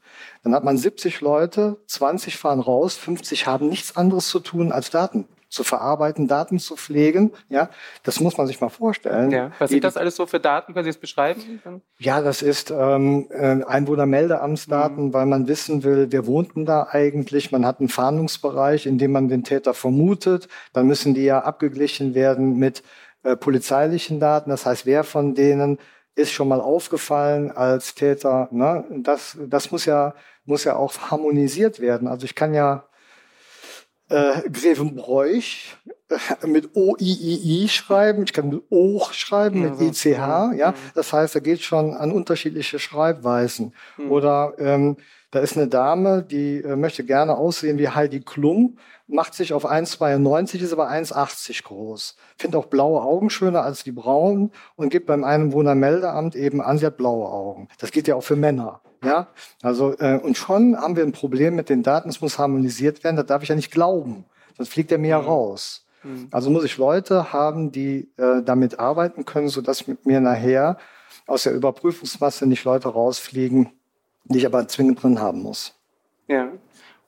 dann hat man 70 Leute, 20 fahren raus, 50 haben nichts anderes zu tun als Daten zu verarbeiten, Daten zu pflegen. Ja, das muss man sich mal vorstellen. Ja. Was sind das alles so für Daten? Können Sie es beschreiben? Ja, das ist ähm, äh, Einwohnermeldeamtsdaten, mhm. weil man wissen will, wer wohnt denn da eigentlich. Man hat einen Fahndungsbereich, in dem man den Täter vermutet. Dann müssen die ja abgeglichen werden mit äh, polizeilichen Daten. Das heißt, wer von denen ist schon mal aufgefallen als Täter. Ne? Das, das muss ja muss ja auch harmonisiert werden. Also ich kann ja äh, Grevenbräuch äh, mit O-I-I-I schreiben, ich kann mit O schreiben, mit I-C-H, ja. Das heißt, da geht schon an unterschiedliche Schreibweisen. Mhm. Oder ähm, da ist eine Dame, die äh, möchte gerne aussehen wie Heidi Klum, macht sich auf 1,92, ist aber 1,80 groß. Findet auch blaue Augen schöner als die braunen und gibt beim Einwohnermeldeamt eben an, sie hat blaue Augen. Das geht ja auch für Männer. Ja, also äh, und schon haben wir ein Problem mit den Daten. Es muss harmonisiert werden. Das darf ich ja nicht glauben, sonst fliegt er mir ja mhm. raus. Mhm. Also muss ich Leute haben, die äh, damit arbeiten können, so dass mit mir nachher aus der Überprüfungsmasse nicht Leute rausfliegen, die ich aber zwingend drin haben muss. Ja.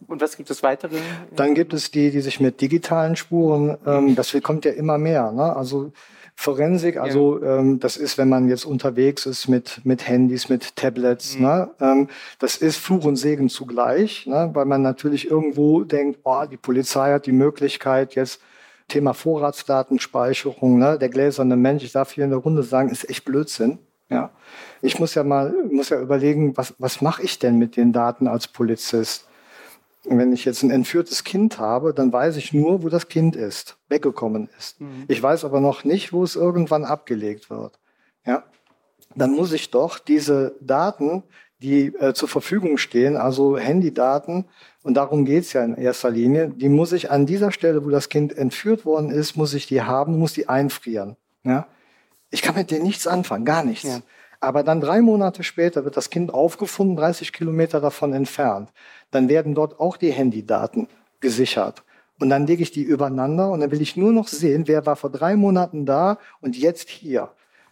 Und was gibt es weitere? Dann gibt es die, die sich mit digitalen Spuren, ähm, das kommt ja immer mehr. Ne? Also Forensik, also ja. ähm, das ist, wenn man jetzt unterwegs ist mit, mit Handys, mit Tablets, mhm. ne? ähm, das ist Fluch und Segen zugleich, ne? weil man natürlich irgendwo denkt, oh, die Polizei hat die Möglichkeit jetzt Thema Vorratsdatenspeicherung, ne? der gläserne Mensch, ich darf hier in der Runde sagen, ist echt Blödsinn. Ja, ich muss ja mal, muss ja überlegen, was, was mache ich denn mit den Daten als Polizist? Wenn ich jetzt ein entführtes Kind habe, dann weiß ich nur, wo das Kind ist, weggekommen ist. Mhm. Ich weiß aber noch nicht, wo es irgendwann abgelegt wird. Ja? Dann muss ich doch diese Daten, die äh, zur Verfügung stehen, also Handydaten, und darum geht's ja in erster Linie, die muss ich an dieser Stelle, wo das Kind entführt worden ist, muss ich die haben, muss die einfrieren. Ja? Ich kann mit denen nichts anfangen, gar nichts. Ja. Aber dann drei Monate später wird das Kind aufgefunden, 30 Kilometer davon entfernt. Dann werden dort auch die Handydaten gesichert. Und dann lege ich die übereinander und dann will ich nur noch sehen, wer war vor drei Monaten da und jetzt hier.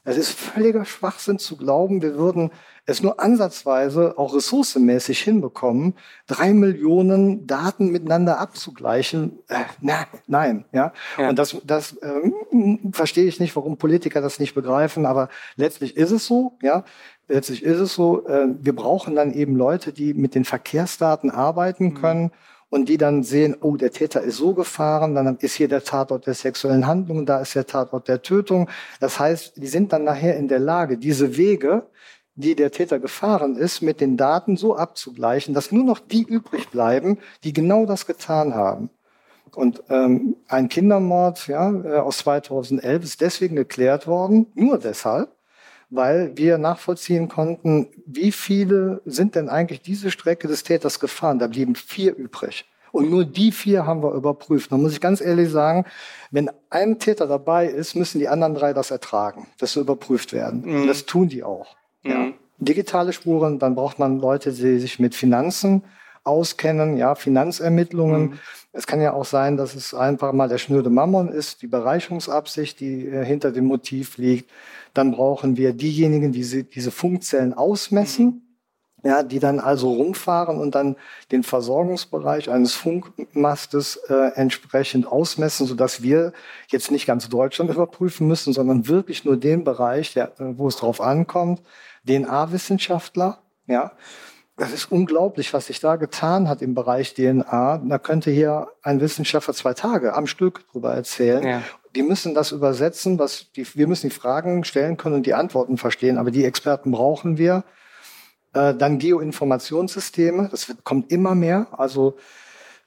Es ist völliger Schwachsinn zu glauben, wir würden es nur ansatzweise auch ressourcenmäßig hinbekommen, drei Millionen Daten miteinander abzugleichen. Äh, na, nein, ja. ja. Und das, das äh, verstehe ich nicht, warum Politiker das nicht begreifen, aber letztlich ist es so, ja. Letztlich ist es so, äh, wir brauchen dann eben Leute, die mit den Verkehrsdaten arbeiten mhm. Und die dann sehen, oh, der Täter ist so gefahren, dann ist hier der Tatort der sexuellen Handlung, da ist der Tatort der Tötung. Das heißt, die sind dann nachher in der Lage, diese Wege, die der Täter gefahren ist, mit den Daten so abzugleichen, dass nur noch die übrig bleiben, die genau das getan haben. Und ähm, ein Kindermord ja, äh, aus 2011 ist deswegen geklärt worden, nur deshalb, weil wir nachvollziehen konnten, wie viele sind denn eigentlich diese Strecke des Täters gefahren. Da blieben vier übrig. Und nur die vier haben wir überprüft. Da muss ich ganz ehrlich sagen, wenn ein Täter dabei ist, müssen die anderen drei das ertragen, dass sie überprüft werden. Mhm. Und das tun die auch. Mhm. Ja. Digitale Spuren, dann braucht man Leute, die sich mit Finanzen auskennen, ja, Finanzermittlungen. Mhm. Es kann ja auch sein, dass es einfach mal der schnöde Mammon ist, die Bereicherungsabsicht, die äh, hinter dem Motiv liegt. Dann brauchen wir diejenigen, die diese, diese Funkzellen ausmessen, ja, die dann also rumfahren und dann den Versorgungsbereich eines Funkmastes äh, entsprechend ausmessen, sodass wir jetzt nicht ganz Deutschland [laughs] überprüfen müssen, sondern wirklich nur den Bereich, der, wo es drauf ankommt, DNA-Wissenschaftler, ja. Das ist unglaublich, was sich da getan hat im Bereich DNA. Da könnte hier ein Wissenschaftler zwei Tage am Stück drüber erzählen. Ja die müssen das übersetzen, was die, wir müssen die Fragen stellen können und die Antworten verstehen, aber die Experten brauchen wir. Äh, dann Geoinformationssysteme, das wird, kommt immer mehr, also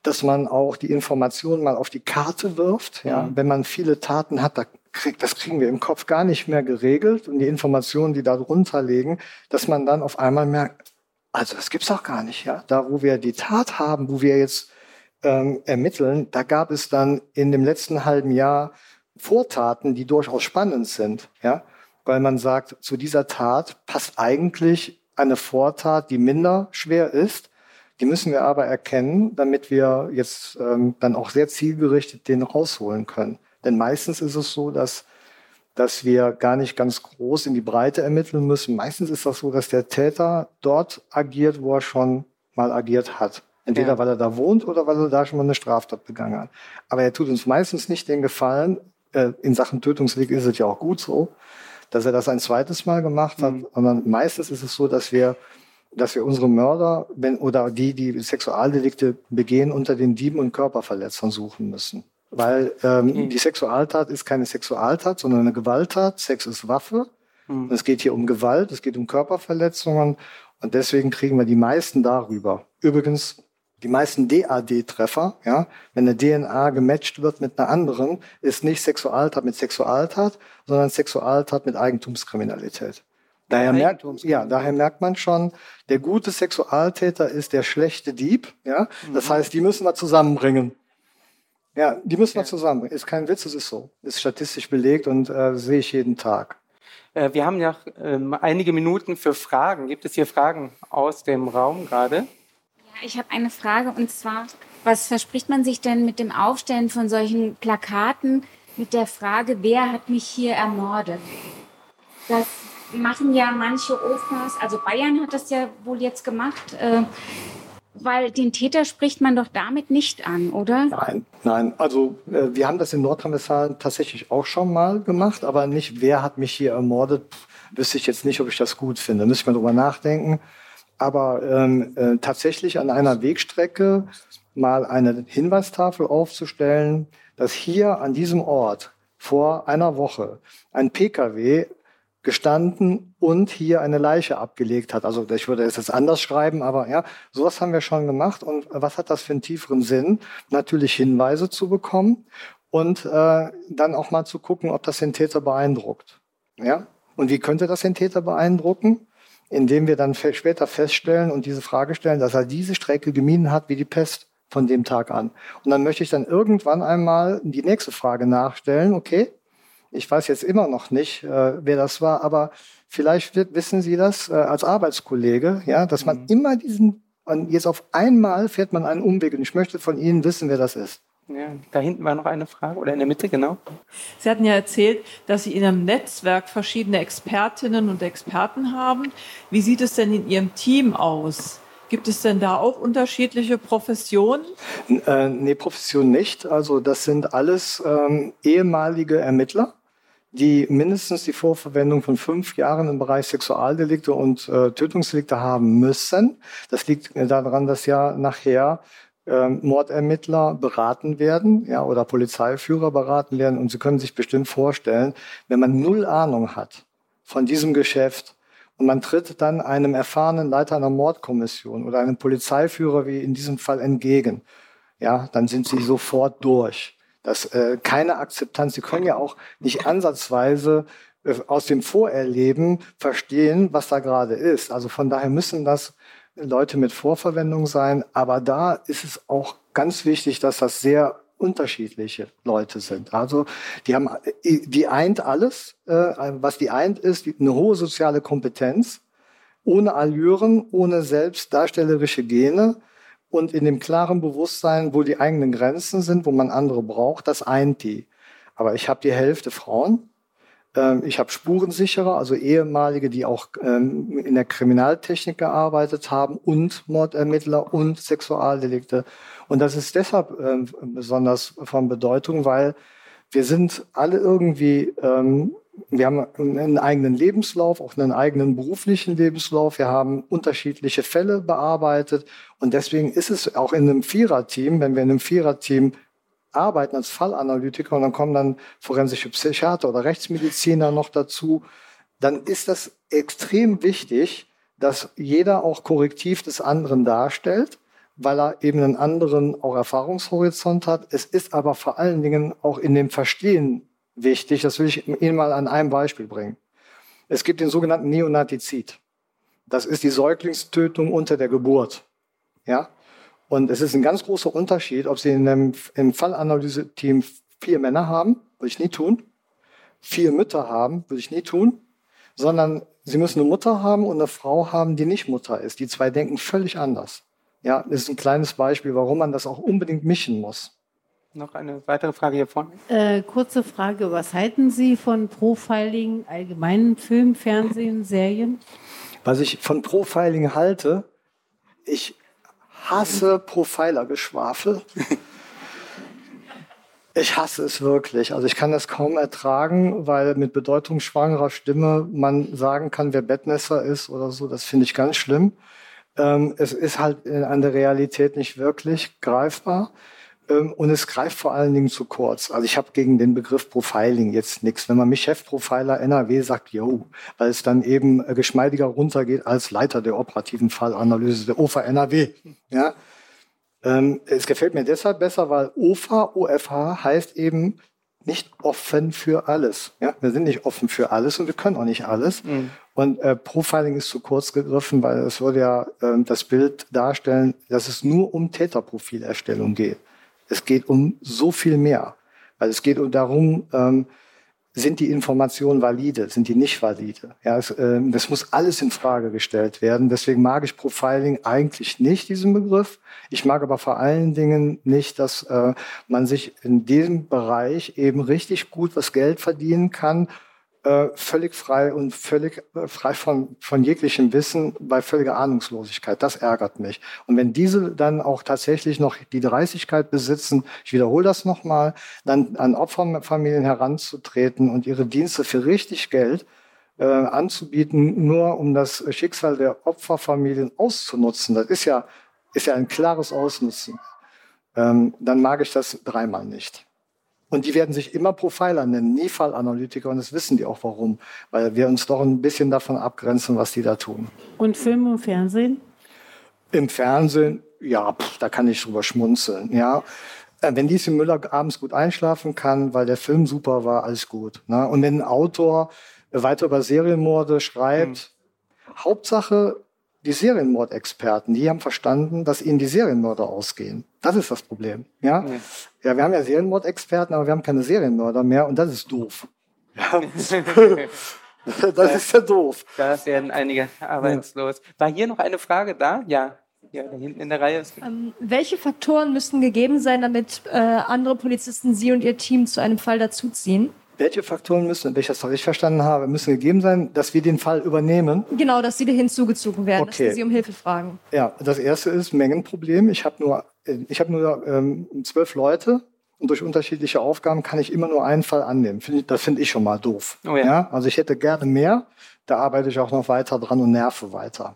dass man auch die Informationen mal auf die Karte wirft. Ja, mhm. wenn man viele Taten hat, da kriegt, das kriegen wir im Kopf gar nicht mehr geregelt und die Informationen, die da drunter liegen, dass man dann auf einmal merkt, also das gibt's doch gar nicht. Ja, da wo wir die Tat haben, wo wir jetzt ähm, ermitteln, da gab es dann in dem letzten halben Jahr Vortaten, die durchaus spannend sind, ja, weil man sagt, zu dieser Tat passt eigentlich eine Vortat, die minder schwer ist. Die müssen wir aber erkennen, damit wir jetzt ähm, dann auch sehr zielgerichtet den rausholen können. Denn meistens ist es so, dass, dass wir gar nicht ganz groß in die Breite ermitteln müssen. Meistens ist das so, dass der Täter dort agiert, wo er schon mal agiert hat. Entweder ja. weil er da wohnt oder weil er da schon mal eine Straftat begangen hat. Aber er tut uns meistens nicht den Gefallen, äh, in Sachen Tötungsweg ist es ja auch gut so, dass er das ein zweites Mal gemacht hat, mhm. sondern meistens ist es so, dass wir dass wir unsere Mörder wenn, oder die, die Sexualdelikte begehen, unter den Dieben und Körperverletzern suchen müssen. Weil ähm, mhm. die Sexualtat ist keine Sexualtat, sondern eine Gewalttat. Sex ist Waffe. Mhm. Es geht hier um Gewalt, es geht um Körperverletzungen. Und deswegen kriegen wir die meisten darüber. Übrigens, die meisten DAD-Treffer, ja, wenn eine DNA gematcht wird mit einer anderen, ist nicht Sexualtat mit Sexualtat, sondern Sexualtat mit Eigentumskriminalität. Daher merkt, ja, daher merkt man schon, der gute Sexualtäter ist der schlechte Dieb, ja. Das mhm. heißt, die müssen wir zusammenbringen. Ja, die müssen wir zusammenbringen. Ist kein Witz, es ist so. Ist statistisch belegt und äh, sehe ich jeden Tag. Äh, wir haben ja ähm, einige Minuten für Fragen. Gibt es hier Fragen aus dem Raum gerade? ich habe eine Frage und zwar, was verspricht man sich denn mit dem Aufstellen von solchen Plakaten mit der Frage, wer hat mich hier ermordet? Das machen ja manche OFAs, also Bayern hat das ja wohl jetzt gemacht, äh, weil den Täter spricht man doch damit nicht an, oder? Nein, nein. Also äh, wir haben das in Nordrhein-Westfalen tatsächlich auch schon mal gemacht, aber nicht, wer hat mich hier ermordet, wüsste ich jetzt nicht, ob ich das gut finde. Müsste ich mal drüber nachdenken aber ähm, äh, tatsächlich an einer Wegstrecke mal eine Hinweistafel aufzustellen, dass hier an diesem Ort vor einer Woche ein Pkw gestanden und hier eine Leiche abgelegt hat. Also ich würde es jetzt anders schreiben, aber ja, sowas haben wir schon gemacht. Und was hat das für einen tieferen Sinn? Natürlich Hinweise zu bekommen und äh, dann auch mal zu gucken, ob das den Täter beeindruckt. Ja? Und wie könnte das den Täter beeindrucken? indem wir dann später feststellen und diese Frage stellen, dass er diese Strecke gemieden hat wie die Pest von dem Tag an. Und dann möchte ich dann irgendwann einmal die nächste Frage nachstellen, okay, ich weiß jetzt immer noch nicht, äh, wer das war, aber vielleicht wird, wissen Sie das äh, als Arbeitskollege, ja, dass man mhm. immer diesen, und jetzt auf einmal fährt man einen Umweg und ich möchte von Ihnen wissen, wer das ist. Ja, da hinten war noch eine Frage oder in der Mitte, genau. Sie hatten ja erzählt, dass Sie in Ihrem Netzwerk verschiedene Expertinnen und Experten haben. Wie sieht es denn in Ihrem Team aus? Gibt es denn da auch unterschiedliche Professionen? Äh, nee, Professionen nicht. Also das sind alles ähm, ehemalige Ermittler, die mindestens die Vorverwendung von fünf Jahren im Bereich Sexualdelikte und äh, Tötungsdelikte haben müssen. Das liegt daran, dass ja nachher ähm, Mordermittler beraten werden, ja, oder Polizeiführer beraten werden. Und Sie können sich bestimmt vorstellen, wenn man null Ahnung hat von diesem Geschäft und man tritt dann einem erfahrenen Leiter einer Mordkommission oder einem Polizeiführer wie in diesem Fall entgegen, ja, dann sind Sie sofort durch. Das äh, keine Akzeptanz. Sie können ja auch nicht ansatzweise äh, aus dem Vorerleben verstehen, was da gerade ist. Also von daher müssen das Leute mit Vorverwendung sein. Aber da ist es auch ganz wichtig, dass das sehr unterschiedliche Leute sind. Also die haben, die eint alles, äh, was die eint ist, eine hohe soziale Kompetenz, ohne Allüren, ohne selbstdarstellerische Gene und in dem klaren Bewusstsein, wo die eigenen Grenzen sind, wo man andere braucht, das eint die. Aber ich habe die Hälfte Frauen, ähm, ich habe Spurensicherer, also ehemalige, die auch ähm, in der Kriminaltechnik gearbeitet haben und Mordermittler und Sexualdelikte. Und das ist deshalb ähm, besonders von Bedeutung, weil wir sind alle irgendwie, wir haben einen eigenen Lebenslauf, auch einen eigenen beruflichen Lebenslauf. Wir haben unterschiedliche Fälle bearbeitet. Und deswegen ist es auch in einem Viererteam, wenn wir in einem Viererteam arbeiten als Fallanalytiker und dann kommen dann forensische Psychiater oder Rechtsmediziner noch dazu, dann ist das extrem wichtig, dass jeder auch korrektiv des anderen darstellt, weil er eben einen anderen auch Erfahrungshorizont hat. Es ist aber vor allen Dingen auch in dem Verstehen wichtig, das will ich Ihnen mal an einem Beispiel bringen. Es gibt den sogenannten Neonatizid. Das ist die Säuglingstötung unter der Geburt. Ja? Und es ist ein ganz großer Unterschied, ob Sie in einem, im Fallanalyse-Team vier Männer haben, würde ich nie tun, vier Mütter haben, würde ich nie tun, sondern Sie müssen eine Mutter haben und eine Frau haben, die nicht Mutter ist. Die zwei denken völlig anders. Ja, das ist ein kleines Beispiel, warum man das auch unbedingt mischen muss. Noch eine weitere Frage hier vorne. Äh, kurze Frage, was halten Sie von Profiling, allgemeinen Film, Fernsehen, Serien? Was ich von Profiling halte, ich hasse Profiler-Geschwafel. [laughs] Ich hasse es wirklich. Also ich kann das kaum ertragen, weil mit bedeutungsschwangerer Stimme man sagen kann, wer Bettnässer ist oder so. Das finde ich ganz schlimm. Ähm, es ist halt an der Realität nicht wirklich greifbar. Ähm, und es greift vor allen Dingen zu kurz. Also ich habe gegen den Begriff Profiling jetzt nichts. Wenn man mich Chefprofiler NRW sagt, yo, weil es dann eben äh, geschmeidiger runtergeht als Leiter der operativen Fallanalyse der OFA NRW. Ja? Ähm, es gefällt mir deshalb besser, weil OFA, OFH heißt eben nicht offen für alles. Ja? Wir sind nicht offen für alles und wir können auch nicht alles. Mhm. Und äh, Profiling ist zu kurz gegriffen, weil es würde ja äh, das Bild darstellen, dass es nur um Täterprofilerstellung geht. Es geht um so viel mehr. Weil es geht darum, ähm, sind die Informationen valide, sind die nicht valide? Ja, es, äh, das muss alles in Frage gestellt werden. Deswegen mag ich Profiling eigentlich nicht, diesen Begriff. Ich mag aber vor allen Dingen nicht, dass äh, man sich in diesem Bereich eben richtig gut was Geld verdienen kann äh, völlig frei und völlig äh, frei von, von jeglichem Wissen bei völliger Ahnungslosigkeit. Das ärgert mich. Und wenn diese dann auch tatsächlich noch die Dreistigkeit besitzen, ich wiederhole das nochmal, dann an Opferfamilien heranzutreten und ihre Dienste für richtig Geld äh, anzubieten, nur um das Schicksal der Opferfamilien auszunutzen, das ist ja, ist ja ein klares Ausnutzen, ähm, dann mag ich das dreimal nicht. Und die werden sich immer Profiler nennen, nie Fallanalytiker. Und das wissen die auch warum. Weil wir uns doch ein bisschen davon abgrenzen, was die da tun. Und Film und Fernsehen? Im Fernsehen, ja, pff, da kann ich drüber schmunzeln. Ja. Äh, wenn Lieschen Müller abends gut einschlafen kann, weil der Film super war, alles gut. Ne? Und wenn ein Autor weiter über Serienmorde schreibt, mhm. Hauptsache, die Serienmordexperten, die haben verstanden, dass ihnen die Serienmörder ausgehen. Das ist das Problem. Ja, ja. ja wir haben ja Serienmordexperten, aber wir haben keine Serienmörder mehr und das ist doof. Ja. [laughs] das ist ja doof. Da werden einige arbeitslos. War hier noch eine Frage da? Ja. Ja, da hinten in der Reihe ist. Ähm, welche Faktoren müssten gegeben sein, damit äh, andere Polizisten Sie und Ihr Team zu einem Fall dazuziehen? Welche Faktoren müssen, wenn ich das richtig verstanden habe, müssen gegeben sein, dass wir den Fall übernehmen? Genau, dass Sie da hinzugezogen werden, okay. dass Sie um Hilfe fragen. Ja, das erste ist Mengenproblem. Ich habe nur, ich habe nur ähm, zwölf Leute und durch unterschiedliche Aufgaben kann ich immer nur einen Fall annehmen. das finde ich schon mal doof. Oh ja. ja. Also ich hätte gerne mehr. Da arbeite ich auch noch weiter dran und nerve weiter,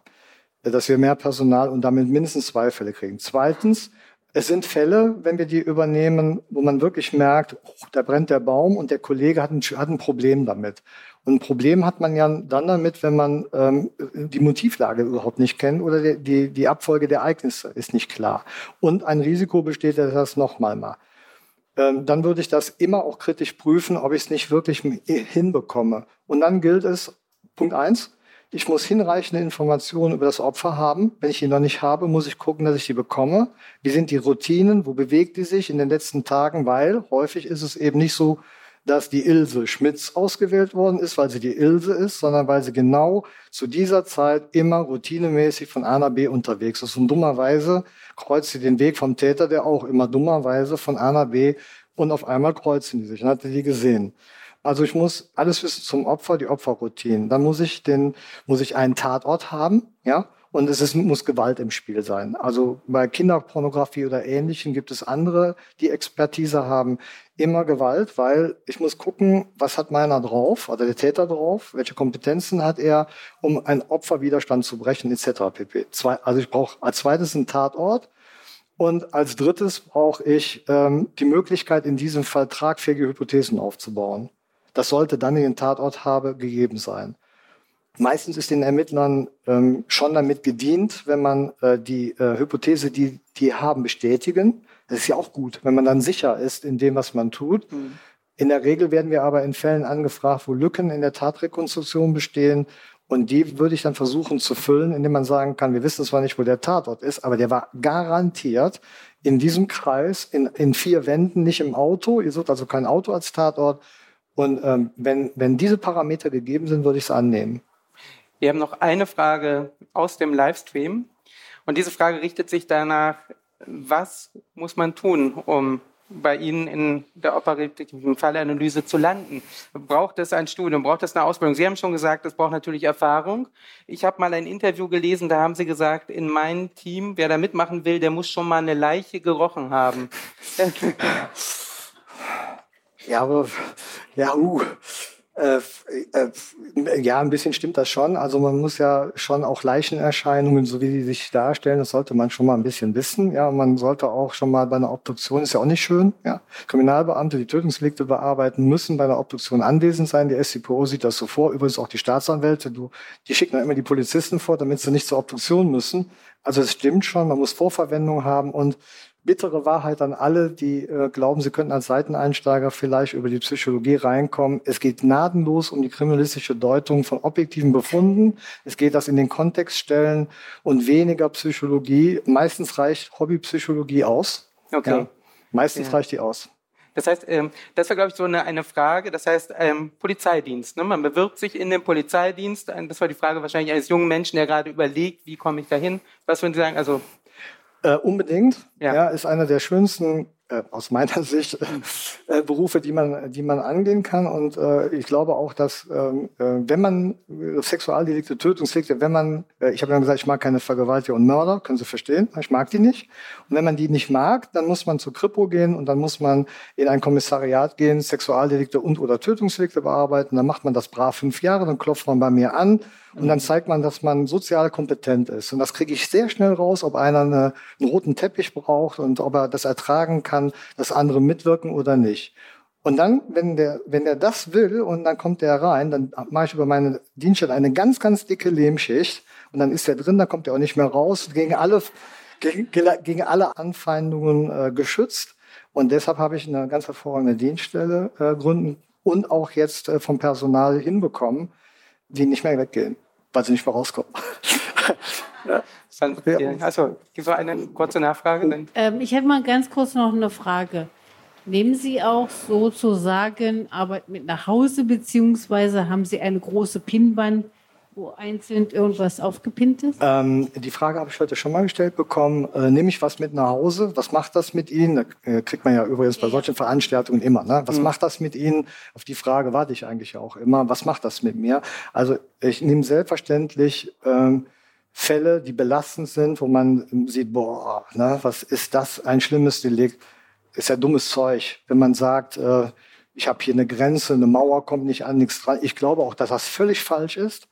dass wir mehr Personal und damit mindestens zwei Fälle kriegen. Zweitens Es sind Fälle, wenn wir die übernehmen, wo man wirklich merkt, oh, da brennt der Baum und der Kollege hat ein, hat ein Problem damit. Und ein Problem hat man ja dann damit, wenn man ähm, die Motivlage überhaupt nicht kennt oder die, die, die Abfolge der Ereignisse ist nicht klar. Und ein Risiko besteht, dass das nochmal mal. Ähm, dann würde ich das immer auch kritisch prüfen, ob ich es nicht wirklich hinbekomme. Und dann gilt es, Punkt eins, ich muss hinreichende Informationen über das Opfer haben. Wenn ich die noch nicht habe, muss ich gucken, dass ich die bekomme. Wie sind die Routinen? Wo bewegt die sich in den letzten Tagen? Weil häufig ist es eben nicht so, dass die Ilse Schmitz ausgewählt worden ist, weil sie die Ilse ist, sondern weil sie genau zu dieser Zeit immer routinemäßig von A nach B unterwegs ist. Und dummerweise kreuzt sie den Weg vom Täter, der auch immer dummerweise von A nach B und auf einmal kreuzen die sich. Und hatte die gesehen. Also ich muss alles wissen zum Opfer, die Opferroutinen. Dann muss ich den, muss ich einen Tatort haben, ja. Und es ist, muss Gewalt im Spiel sein. Also bei Kinderpornografie oder Ähnlichem gibt es andere, die Expertise haben. Immer Gewalt, weil ich muss gucken, was hat meiner drauf, oder der Täter drauf, welche Kompetenzen hat er, um einen Opferwiderstand zu brechen, etc. pp. Zwei, also ich brauche als zweites einen Tatort. Und als drittes brauche ich ähm, die Möglichkeit, in diesem Fall tragfähige Hypothesen aufzubauen. Das sollte dann in den Tatort habe gegeben sein. Meistens ist den Ermittlern ähm, schon damit gedient, wenn man äh, die äh, Hypothese, die die haben, bestätigen. Das ist ja auch gut, wenn man dann sicher ist in dem, was man tut. Mhm. In der Regel werden wir aber in Fällen angefragt, wo Lücken in der Tatrekonstruktion bestehen. Und die würde ich dann versuchen zu füllen, indem man sagen kann, wir wissen zwar nicht, wo der Tatort ist, aber der war garantiert in diesem Kreis, in, in vier Wänden, nicht im Auto. Ihr sucht also kein Auto als Tatort, und ähm, wenn, wenn diese Parameter gegeben sind, würde ich es annehmen. Wir haben noch eine Frage aus dem Livestream. Und diese Frage richtet sich danach, was muss man tun, um bei Ihnen in der operativen Fallanalyse zu landen? Braucht es ein Studium? Braucht es eine Ausbildung? Sie haben schon gesagt, es braucht natürlich Erfahrung. Ich habe mal ein Interview gelesen, da haben Sie gesagt, in meinem Team, wer da mitmachen will, der muss schon mal eine Leiche gerochen haben. [laughs] Ja, aber, ja, uh, äh, äh, ja, ein bisschen stimmt das schon. Also man muss ja schon auch Leichenerscheinungen, so wie die sich darstellen, das sollte man schon mal ein bisschen wissen. Ja, man sollte auch schon mal bei einer Obduktion, ist ja auch nicht schön. Ja, Kriminalbeamte, die Tötungsdelikte bearbeiten, müssen bei einer Obduktion anwesend sein. Die SCPO sieht das so vor. Übrigens auch die Staatsanwälte, du, die schicken dann immer die Polizisten vor, damit sie nicht zur Obduktion müssen. Also es stimmt schon, man muss Vorverwendung haben und bittere Wahrheit an alle, die äh, glauben, sie könnten als Seiteneinsteiger vielleicht über die Psychologie reinkommen. Es geht gnadenlos um die kriminalistische Deutung von objektiven Befunden. Es geht das in den Kontext stellen und weniger Psychologie. Meistens reicht Hobbypsychologie aus. Okay. Ja, meistens ja. reicht die aus. Das heißt, ähm, das war, glaube ich, so eine, eine Frage. Das heißt, ähm, Polizeidienst. Ne? Man bewirbt sich in den Polizeidienst. Das war die Frage wahrscheinlich eines jungen Menschen, der gerade überlegt, wie komme ich dahin. Was würden Sie sagen? Also äh, unbedingt. Ja. ja. ist einer der schönsten, äh, aus meiner [laughs] Sicht, äh, Berufe, die man, die man angehen kann. Und äh, ich glaube auch, dass ähm, äh, wenn man äh, Sexualdelikte, Tötungsdelikte, wenn man, ich habe ja gesagt, ich mag keine Vergewaltiger und Mörder, können Sie verstehen, ich mag die nicht. Und wenn man die nicht mag, dann muss man zur Kripo gehen und dann muss man in ein Kommissariat gehen, Sexualdelikte und oder Tötungsdelikte bearbeiten. Dann macht man das brav fünf Jahre, dann klopft man bei mir an und dann zeigt man, dass man sozial kompetent ist. Und das kriege ich sehr schnell raus, ob einer eine, einen roten Teppich braucht und ob er das ertragen kann, dass andere mitwirken oder nicht. Und dann, wenn der, wenn der das will und dann kommt der rein, dann mache ich über meine Dienststelle eine ganz, ganz dicke Lehmschicht und dann ist der drin, dann kommt er auch nicht mehr raus, gegen alle, gegen, gegen alle Anfeindungen äh, geschützt. Und deshalb habe ich eine ganz hervorragende Dienststelle äh, gründen und auch jetzt äh, vom Personal hinbekommen, die nicht mehr weggehen weil sie nicht mehr rauskommen. [laughs] ja. Also, gibt es eine kurze Nachfrage? Ähm, ich hätte mal ganz kurz noch eine Frage. Nehmen Sie auch sozusagen Arbeit mit nach Hause, beziehungsweise haben Sie eine große Pinnwand, wo einzeln irgendwas aufgepinnt ist? Ähm, die Frage habe ich heute schon mal gestellt bekommen. Äh, nehme ich was mit nach Hause? Was macht das mit Ihnen? Da äh, kriegt man ja übrigens bei solchen Veranstaltungen immer. Ne? Was mhm. macht das mit Ihnen? Auf die Frage warte ich eigentlich auch immer. Was macht das mit mir? Also ich nehme selbstverständlich ähm, Fälle, die belastend sind, wo man sieht, boah, ne, was ist das? Ein schlimmes Delikt. Ist ja dummes Zeug, wenn man sagt, äh, ich habe hier eine Grenze, eine Mauer kommt nicht an, nichts dran. Ich glaube auch, dass das völlig falsch ist.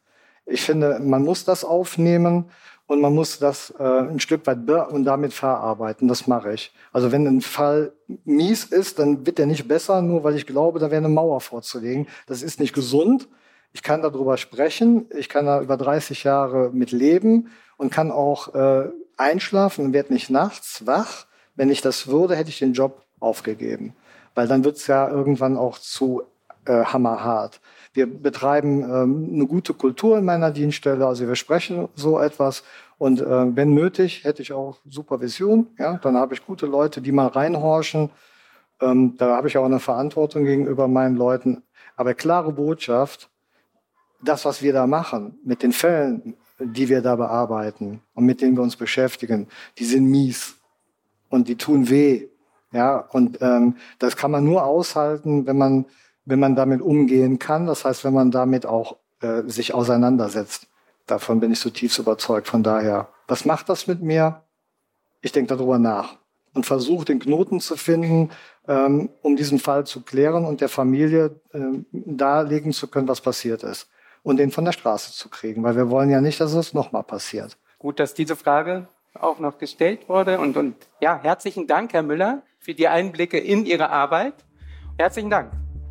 Ich finde, man muss das aufnehmen und man muss das äh, ein Stück weit und damit verarbeiten. Das mache ich. Also wenn ein Fall mies ist, dann wird er nicht besser, nur weil ich glaube, da wäre eine Mauer vorzulegen. Das ist nicht gesund. Ich kann darüber sprechen. Ich kann da über 30 Jahre mit leben und kann auch äh, einschlafen und werde nicht nachts wach. Wenn ich das würde, hätte ich den Job aufgegeben. Weil dann wird es ja irgendwann auch zu äh, hammerhart. Wir betreiben ähm, eine gute Kultur in meiner Dienststelle, also wir sprechen so etwas und äh, wenn nötig, hätte ich auch Supervision. Ja, dann habe ich gute Leute, die mal reinhorchen. Ähm, da habe ich auch eine Verantwortung gegenüber meinen Leuten. Aber klare Botschaft, das, was wir da machen, mit den Fällen, die wir da bearbeiten und mit denen wir uns beschäftigen, die sind mies und die tun weh. Ja, und ähm, das kann man nur aushalten, wenn man wenn man damit umgehen kann. Das heißt, wenn man damit auch äh, sich auseinandersetzt. Davon bin ich zutiefst überzeugt. Von daher, was macht das mit mir? Ich denke darüber nach und versuche den Knoten zu finden, ähm, um diesen Fall zu klären und der Familie äh, darlegen zu können, was passiert ist und den von der Straße zu kriegen, weil wir wollen ja nicht, dass es nochmal passiert. Gut, dass diese Frage auch noch gestellt wurde und, und ja, herzlichen Dank, Herr Müller, für die Einblicke in Ihre Arbeit. Herzlichen Dank.